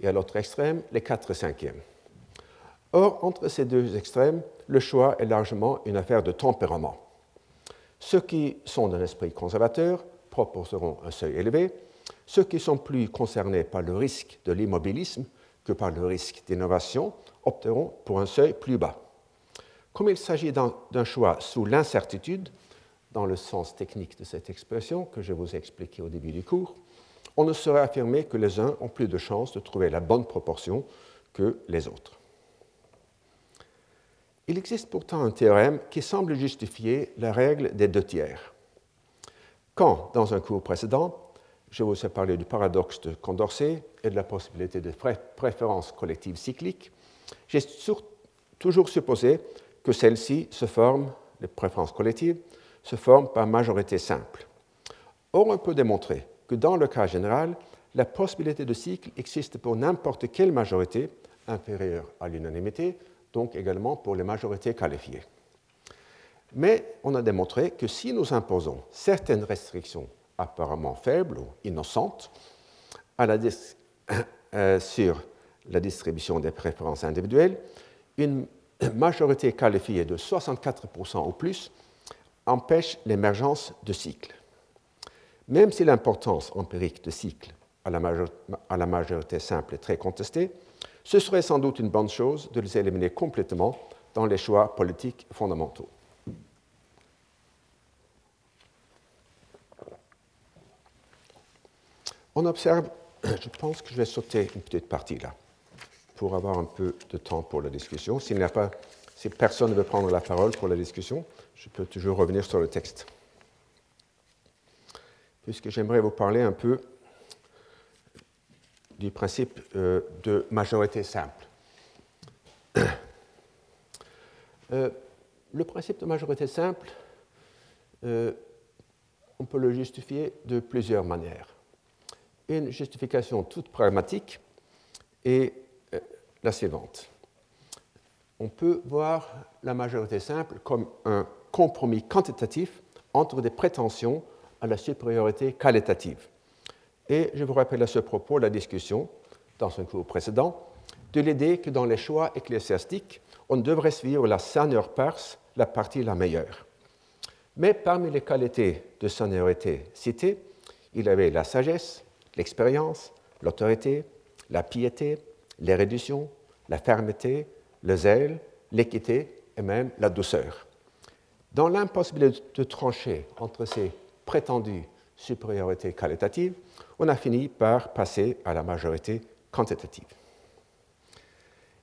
et à l'autre extrême les 4 cinquièmes. Or, entre ces deux extrêmes, le choix est largement une affaire de tempérament. Ceux qui sont d'un esprit conservateur proposeront un seuil élevé, ceux qui sont plus concernés par le risque de l'immobilisme que par le risque d'innovation opteront pour un seuil plus bas. Comme il s'agit d'un choix sous l'incertitude, dans le sens technique de cette expression que je vous ai expliqué au début du cours, on ne saurait affirmer que les uns ont plus de chances de trouver la bonne proportion que les autres. Il existe pourtant un théorème qui semble justifier la règle des deux tiers. Quand, dans un cours précédent, je vous ai parlé du paradoxe de Condorcet et de la possibilité de préférence collective cyclique, j'ai toujours supposé que celle-ci se forme, les préférences collectives, se forment par majorité simple. Or, on peut démontrer que dans le cas général, la possibilité de cycle existe pour n'importe quelle majorité inférieure à l'unanimité, donc également pour les majorités qualifiées. Mais on a démontré que si nous imposons certaines restrictions apparemment faibles ou innocentes (coughs) euh, sur la distribution des préférences individuelles, une majorité qualifiée de 64% ou plus empêche l'émergence de cycles. Même si l'importance empirique de cycles à la majorité simple est très contestée, ce serait sans doute une bonne chose de les éliminer complètement dans les choix politiques fondamentaux. On observe, je pense que je vais sauter une petite partie là, pour avoir un peu de temps pour la discussion. S'il n'y a pas, si personne ne veut prendre la parole pour la discussion, je peux toujours revenir sur le texte. Puisque j'aimerais vous parler un peu du principe euh, de majorité simple. Euh, le principe de majorité simple, euh, on peut le justifier de plusieurs manières. Une justification toute pragmatique est la suivante. On peut voir la majorité simple comme un compromis quantitatif entre des prétentions à la supériorité qualitative. Et je vous rappelle à ce propos la discussion, dans un cours précédent, de l'idée que dans les choix ecclésiastiques, on devrait suivre la seigneur perse, la partie la meilleure. Mais parmi les qualités de seigneureté citées, il avait la sagesse, l'expérience, l'autorité, la piété, l'érudition, la fermeté, le zèle, l'équité et même la douceur. Dans l'impossibilité de trancher entre ces prétendues supériorités qualitatives, on a fini par passer à la majorité quantitative.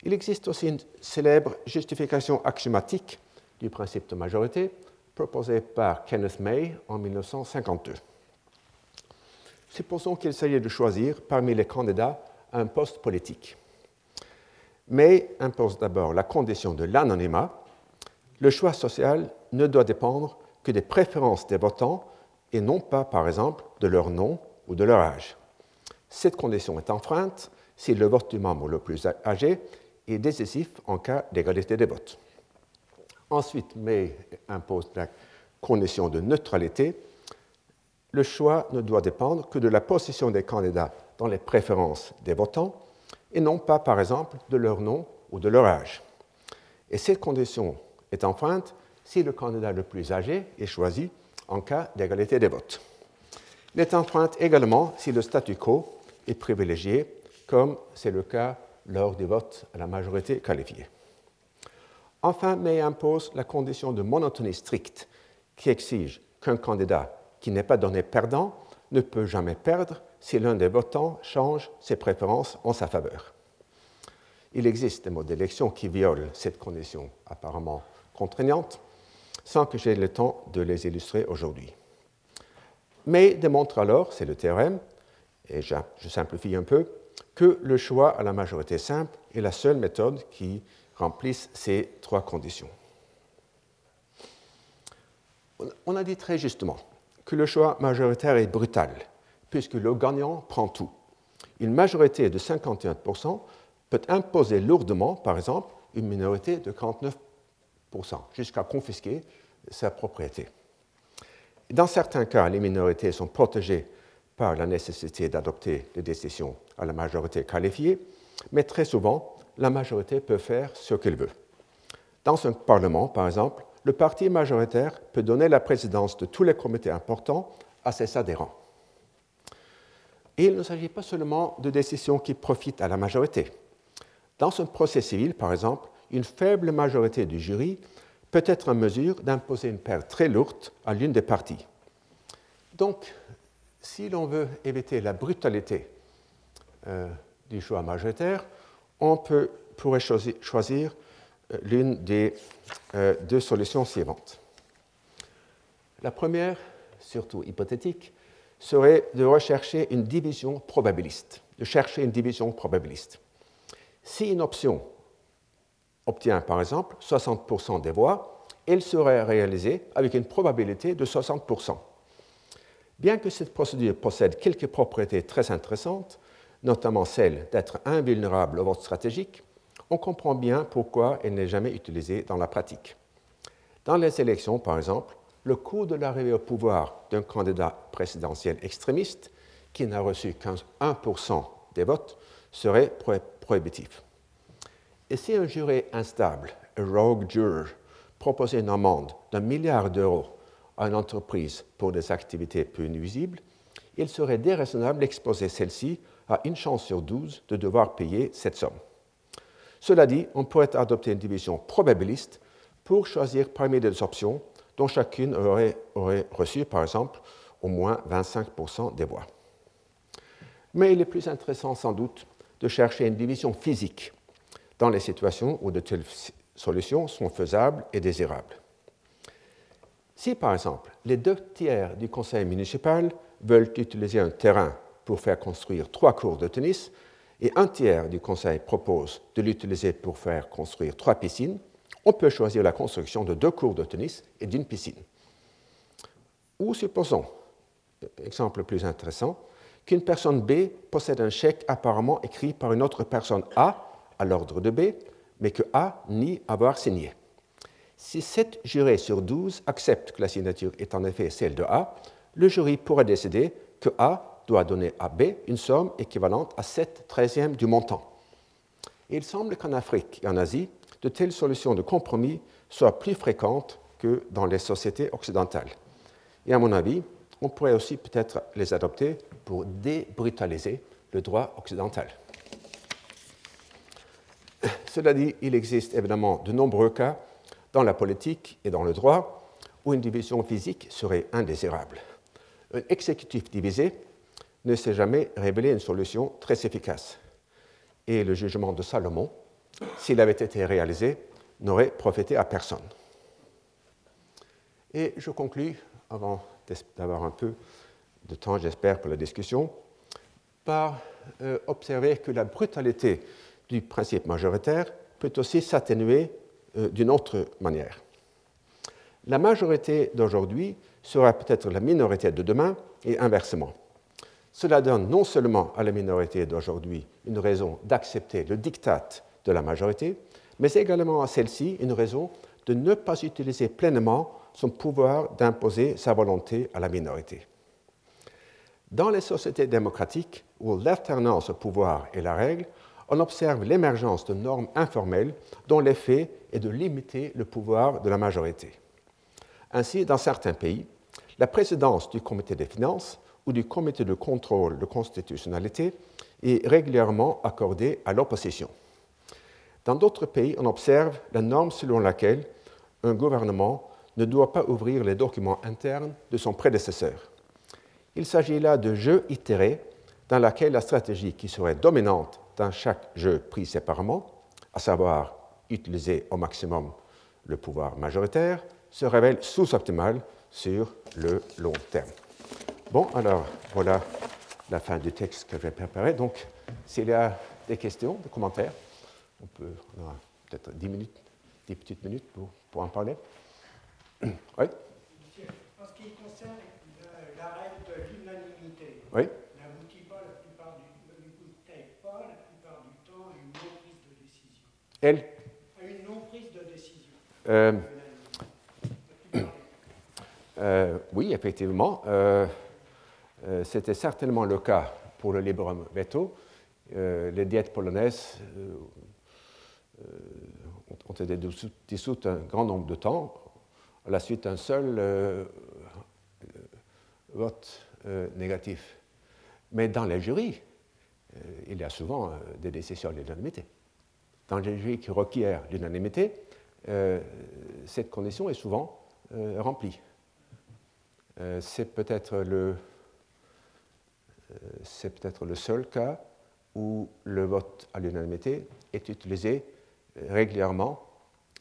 Il existe aussi une célèbre justification axiomatique du principe de majorité proposée par Kenneth May en 1952. supposons qu'il s'agit de choisir parmi les candidats un poste politique. Mais impose d'abord la condition de l'anonymat. Le choix social ne doit dépendre que des préférences des votants et non pas, par exemple, de leur nom ou de leur âge. Cette condition est enfreinte si le vote du membre le plus âgé est décisif en cas d'égalité des votes. Ensuite, May impose la condition de neutralité le choix ne doit dépendre que de la position des candidats dans les préférences des votants et non pas, par exemple, de leur nom ou de leur âge. Et cette condition est enfreinte si le candidat le plus âgé est choisi en cas d'égalité des votes. Il est enfreinte également si le statu quo est privilégié, comme c'est le cas lors du vote à la majorité qualifiée. Enfin, May impose la condition de monotonie stricte qui exige qu'un candidat qui n'est pas donné perdant ne peut jamais perdre si l'un des votants change ses préférences en sa faveur. Il existe des modes d'élection qui violent cette condition apparemment contraignante, sans que j'aie le temps de les illustrer aujourd'hui. Mais démontre alors, c'est le théorème, et je simplifie un peu, que le choix à la majorité simple est la seule méthode qui remplisse ces trois conditions. On a dit très justement que le choix majoritaire est brutal, puisque le gagnant prend tout. Une majorité de 51% peut imposer lourdement, par exemple, une minorité de 49%, jusqu'à confisquer sa propriété. Dans certains cas, les minorités sont protégées par la nécessité d'adopter des décisions à la majorité qualifiée, mais très souvent, la majorité peut faire ce qu'elle veut. Dans un Parlement, par exemple, le parti majoritaire peut donner la présidence de tous les comités importants à ses adhérents. Et il ne s'agit pas seulement de décisions qui profitent à la majorité. Dans un procès civil, par exemple, une faible majorité du jury peut être en mesure d'imposer une perte très lourde à l'une des parties. Donc, si l'on veut éviter la brutalité euh, du choix majoritaire, on peut, pourrait choisir l'une des euh, deux solutions suivantes. La première, surtout hypothétique, serait de rechercher une division probabiliste, de chercher une division probabiliste. Si une option obtient par exemple 60% des voix, elle serait réalisée avec une probabilité de 60%. Bien que cette procédure possède quelques propriétés très intéressantes, notamment celle d'être invulnérable au vote stratégique, on comprend bien pourquoi elle n'est jamais utilisée dans la pratique. Dans les élections, par exemple, le coût de l'arrivée au pouvoir d'un candidat présidentiel extrémiste qui n'a reçu qu'un 1% des votes serait prohibitif. Et si un juré instable, un rogue juror, proposait une amende d'un milliard d'euros à une entreprise pour des activités peu nuisibles, il serait déraisonnable d'exposer celle-ci à une chance sur douze de devoir payer cette somme. Cela dit, on pourrait adopter une division probabiliste pour choisir parmi les options dont chacune aurait, reçu, par exemple, au moins 25% des voix. Mais il est plus intéressant sans doute de chercher une division physique dans les situations où de telles solutions sont faisables et désirables. Si, par exemple, les deux tiers du conseil municipal veulent utiliser un terrain pour faire construire trois cours de tennis, et un tiers du conseil propose de l'utiliser pour faire construire trois piscines, on peut choisir la construction de deux cours de tennis et d'une piscine. Ou supposons, exemple plus intéressant, qu'une personne B possède un chèque apparemment écrit par une autre personne A à l'ordre de B, mais que A nie avoir signé. Si 7 jurés sur 12 acceptent que la signature est en effet celle de A, le jury pourra décider que A doit donner à B une somme équivalente à 7 treizièmes du montant. il semble qu'en Afrique et en Asie, de telles solutions de compromis soient plus fréquentes que dans les sociétés occidentales. Et à mon avis, on pourrait aussi peut-être les adopter pour débrutaliser le droit occidental. Cela dit, il existe évidemment de nombreux cas dans la politique et dans le droit où une division physique serait indésirable. Un exécutif divisé ne s'est jamais révélé une solution très efficace. Et le jugement de Salomon, s'il avait été réalisé, n'aurait profité à personne. Et je conclus, avant d'avoir un peu de temps, j'espère, pour la discussion, par euh, observer que la brutalité du principe majoritaire peut aussi s'atténuer euh, d'une autre manière. La majorité d'aujourd'hui sera peut-être la minorité de demain et inversement. Cela donne non seulement à la minorité d'aujourd'hui une raison d'accepter le diktat de la majorité, mais également à celle-ci une raison de ne pas utiliser pleinement son pouvoir d'imposer sa volonté à la minorité. Dans les sociétés démocratiques, où l'alternance au pouvoir est la règle, on observe l'émergence de normes informelles dont l'effet est de limiter le pouvoir de la majorité. Ainsi, dans certains pays, la présidence du comité des finances ou du comité de contrôle de constitutionnalité est régulièrement accordée à l'opposition. Dans d'autres pays, on observe la norme selon laquelle un gouvernement ne doit pas ouvrir les documents internes de son prédécesseur. Il s'agit là de jeux itérés dans lesquels la stratégie qui serait dominante dans chaque jeu pris séparément, à savoir utiliser au maximum le pouvoir majoritaire, se révèle sous-optimale sur le long terme. Bon, alors voilà la fin du texte que j'ai préparé. Donc, s'il y a des questions, des commentaires, on peut, on peut-être 10 minutes, 10 petites minutes pour, pour en parler. Oui En ce qui concerne la règle de l'unanimité, Oui n'aboutit pas la plupart du, n'aboutit pas la plupart du temps à une non-prise de une non-prise de décision. oui, effectivement. Euh, euh, C'était certainement le cas pour le libre veto. Euh, les diètes polonaises ont été dissou- dissoutes un grand nombre de temps, à la suite d'un seul vote négatif. Mais dans les jurys, il y a souvent des décisions à l'unanimité. Dans jurys qui requièrent l'unanimité, euh, cette condition est souvent euh, remplie. Euh, c'est peut-être le, peut-être le seul cas où le vote à l'unanimité est utilisé régulièrement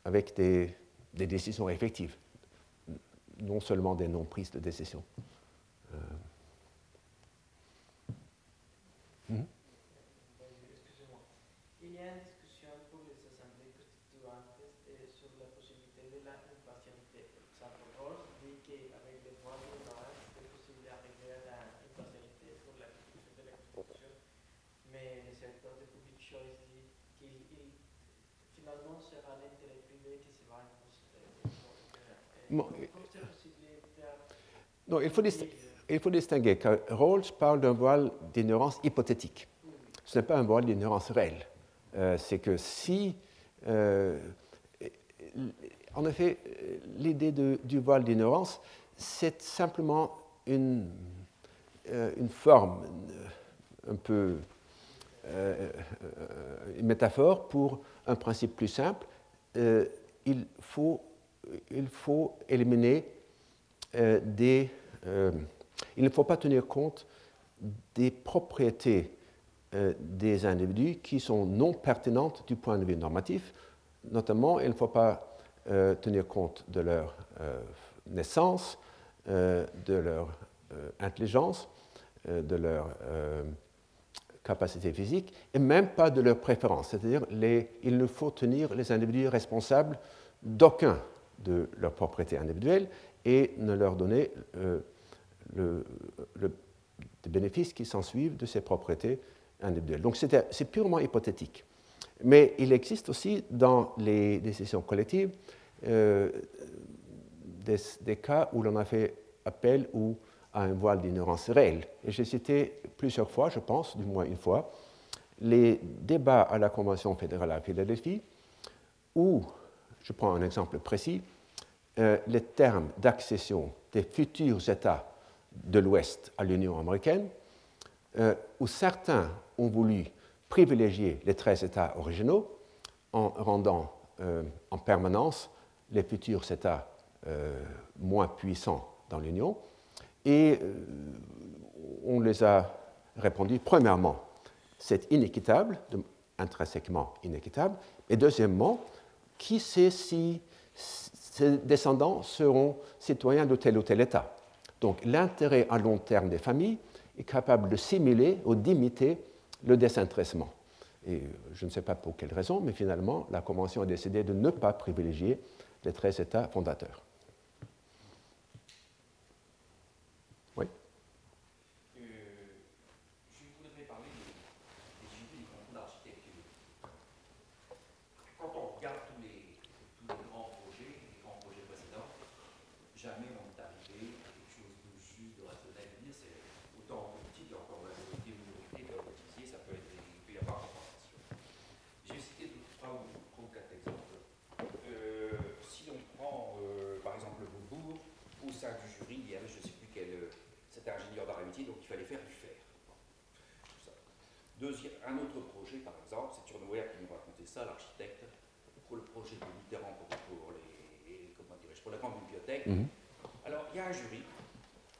avec des, des décisions effectives, non seulement des non-prises de décision. Euh, Excusez-moi. Il y a une discussion pour les assemblées constituantes eh, sur la possibilité de la impartialité. Salvador dit qu'avec les voix de l'ignorance, c'est possible d'arriver à la impartialité pour la constitution de la Constitution. Mais le secteur de public choice dit qu'il il- finalement sera l'intérêt privé qui se va imposer. Non, il faut, il faut distinguer que Rawls parle d'un voile d'ignorance hypothétique. Ce n'est pas un voile d'ignorance réelle. Euh, c'est que si. euh, en effet, l'idée du voile d'ignorance, c'est simplement une, euh, une forme euh, un peu. une métaphore pour un principe plus simple. Il, faut, il faut éliminer euh, des. euh, ne faut pas tenir compte des propriétés euh, des individus qui sont non pertinentes du point de vue normatif. Notamment, il ne faut pas euh, tenir compte de leur euh, naissance, euh, de leur euh, intelligence, euh, de leur euh, capacité physique, et même pas de leurs préférences. C'est-à-dire, il ne faut tenir les individus responsables d'aucun de leurs propriétés individuelles et ne leur donner euh, le, le- des bénéfices qui s'ensuivent de ces propriétés individuelles. Donc c'est purement hypothétique. Mais il existe aussi dans les décisions collectives euh, des, des cas où l'on a fait appel ou à un voile d'ignorance réelle. Et j'ai cité plusieurs fois, je pense, du moins une fois, les débats à la Convention fédérale à Philadelphie, où, je prends un exemple précis, euh, les termes d'accession des futurs États de l'Ouest à l'Union américaine, euh, où certains ont voulu privilégier les 13 États originaux en rendant euh, en permanence les futurs États moins puissants dans l'Union. Et on les a répondu, premièrement, c'est inéquitable, intrinsèquement inéquitable, et deuxièmement, qui sait si ces descendants seront citoyens de tel ou tel État? Donc l'intérêt à long terme des familles est capable de simuler ou d'imiter le désintéressement. Et je ne sais pas pour quelle raison, mais finalement, la Convention a décidé de ne pas privilégier les 13 États fondateurs. Oui. Euh, je voudrais parler des, des jurys du concours d'architecture. Quand on regarde tous les, tous les grands projets, les grands projets précédents, jamais on est arrivé à quelque chose de juste, de rationnel. Je veux dire, c'est autant en politique, encore majorité ou minorité, comme vous disiez, ça peut, être, il peut y avoir compensation. J'ai cité deux, trois ou trois ou quatre exemples. Euh, si on prend euh, par exemple le Beaubourg, au sein du jury, il y avait je ne sais plus quel. euh, C'était ingénieur métier, donc il fallait faire du fer. Deuxième, un autre projet, par exemple, c'est Turnouer qui nous racontait ça, l'architecte, pour le projet de Mitterrand pour, pour les, comment pour la grande bibliothèque. Mhm. Alors, il y a un jury,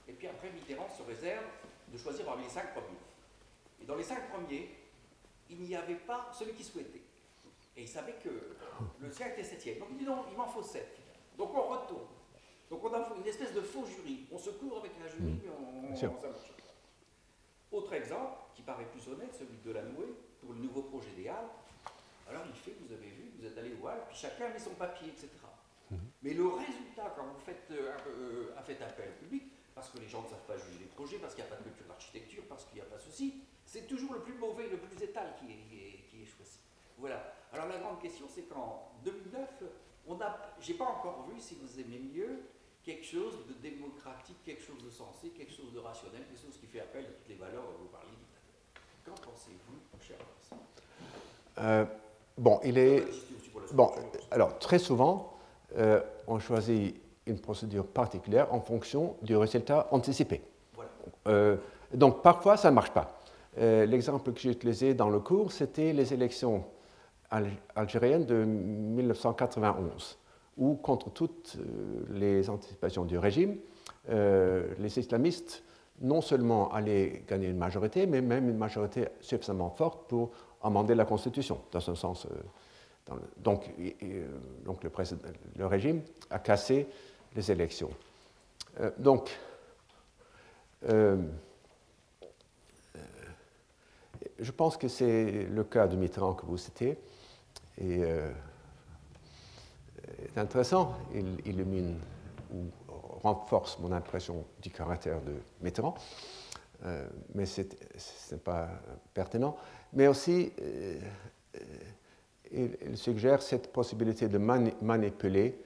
et puis après, Mitterrand se réserve de choisir parmi les cinq premiers. Et dans les cinq premiers, il n'y avait pas celui qui souhaitait. Et il savait que le sien était septième. Donc il dit non, il m'en faut sept. Donc on retourne. Donc on a une espèce de faux jury. On se court avec un jury, mais on, Bien sûr. ça marche. Autre exemple, qui paraît plus honnête, celui de Lanoué, pour le nouveau projet des Halles. Alors il fait, vous avez vu, vous êtes allé au Halles, puis chacun met son papier, etc. Mais le résultat, quand vous faites, euh, euh, a fait appel au public, parce que les gens ne savent pas juger les projets, parce qu'il n'y a pas de culture d'architecture, parce qu'il n'y a pas ceci, c'est toujours le plus mauvais, le plus étal qui est, qui est- qui est choisi. Voilà. Alors la grande question, c'est qu'en 2009, on a, j'ai pas encore vu, si vous aimez mieux, quelque chose de démocratique, quelque chose de sensé, quelque chose de rationnel, quelque chose qui fait appel à toutes les valeurs dont vous l'heure. Qu'en pensez-vous, cher Euh, bon, il est. Bon, structure. alors très souvent, euh, on choisit une procédure particulière en fonction du résultat anticipé. Voilà. Euh, donc parfois, ça ne marche pas. Euh, L'exemple que j'ai utilisé dans le cours, c'était les élections al- algériennes de 1991, où, contre toutes euh, les anticipations du régime, euh, les islamistes non seulement allaient gagner une majorité, mais même une majorité suffisamment forte pour amender la Constitution, dans un sens. euh, le- donc, donc le, régime a cassé les élections. Donc, je pense que c'est le cas de Mitterrand que vous citez. Et est intéressant, il illumine ou renforce mon impression du caractère de Mitterrand, Euh, mais ce n'est pas pertinent. Mais aussi, euh, euh, il, suggère cette possibilité de mani- manipuler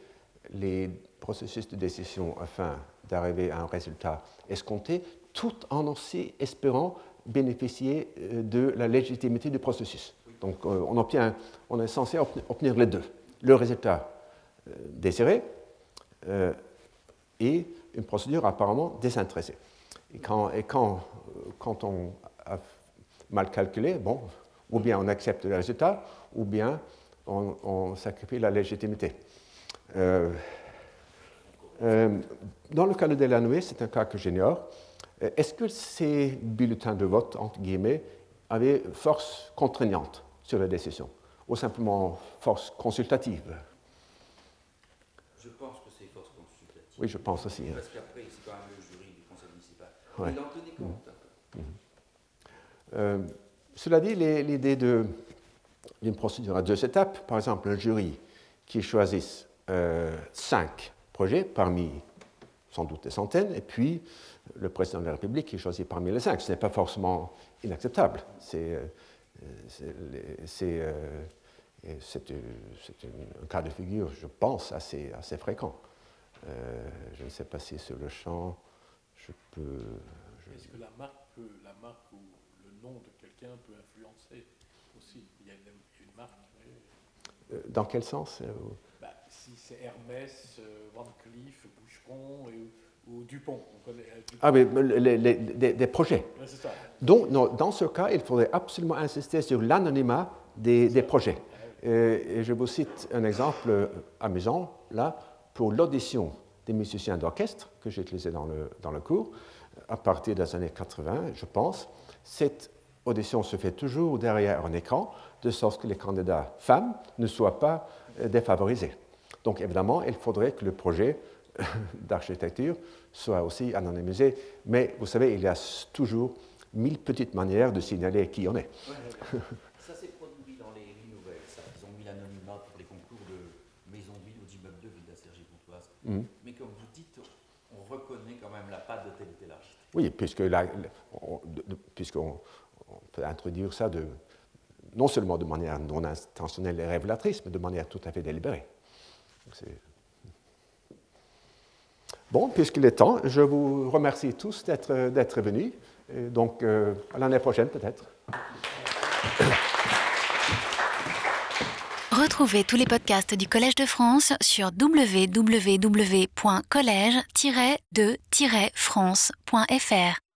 les processus de décision afin d'arriver à un résultat escompté, tout en aussi espérant bénéficier de la légitimité du processus. Donc on, obtient, on est censé obten- obtenir les deux, le résultat euh, désiré euh, et une procédure apparemment désintéressée. Et quand, euh, quand on a mal calculé, bon, ou bien on accepte le résultat, ou bien on, sacrifie la légitimité. Dans le cas de Delanoë, c'est un cas que j'ignore. Est-ce que ces bulletins de vote, entre guillemets, avaient force contraignante sur la décision, ou simplement force consultative? Je pense que c'est force consultative. Oui, je pense aussi. hein. Parce qu'après, c'est quand même le jury du conseil municipal. Ouais. Il en tenait compte un peu. Euh, cela dit, l'idée d'une procédure à deux étapes, par exemple un jury qui choisisse euh, cinq projets parmi sans doute des centaines, et puis le président de la République qui choisit parmi les cinq, ce n'est pas forcément inacceptable. C'est euh, c'est- euh, un cas de figure, je pense, assez, assez fréquent. Euh, je ne sais pas si sur le champ, je peux... je- Est-ce que la marque, peut, la marque ou le nom de quelqu'un peut influencer aussi? Il y a une, une marque. oui. euh, Dans quel sens Bah, si c'est Hermès, Van Cleef, Boucheron et- ou Dupont. On connaît, Dupont. Ah, mais les- les- des, des projets. Ouais, c'est ça. Donc, non, dans ce cas, il faudrait absolument insister sur l'anonymat des, des projets. Et je vous cite un exemple amusant, là, pour l'audition des musiciens d'orchestre que j'ai utilisé dans le, dans le cours, à partir des années 80, je pense. Cette audition se fait toujours derrière un écran, de sorte que les candidats femmes ne soient pas euh, défavorisés. Donc, évidemment, il faudrait que le projet (laughs) d'architecture soit aussi anonymisé. Mais vous savez, il y a toujours mille petites manières de signaler qui on est (laughs) s'est produit dans les nouvelles, ça. Ils ont mis l'anonymat pour les concours de maisons de ville ou d'immeubles de ville à Mhm. Mais comme vous dites, on reconnaît quand même la patte de tel ou tel architecte. Oui, puisque puisqu'on peut introduire ça de, non seulement de manière non intentionnelle et révélatrice, mais de manière tout à fait délibérée. Bon, puisqu'il est temps, je vous remercie tous d'être venus. donc, euh, à l'année prochaine peut-être. Retrouvez tous les podcasts du Collège de France sur www.collège-de-france.fr.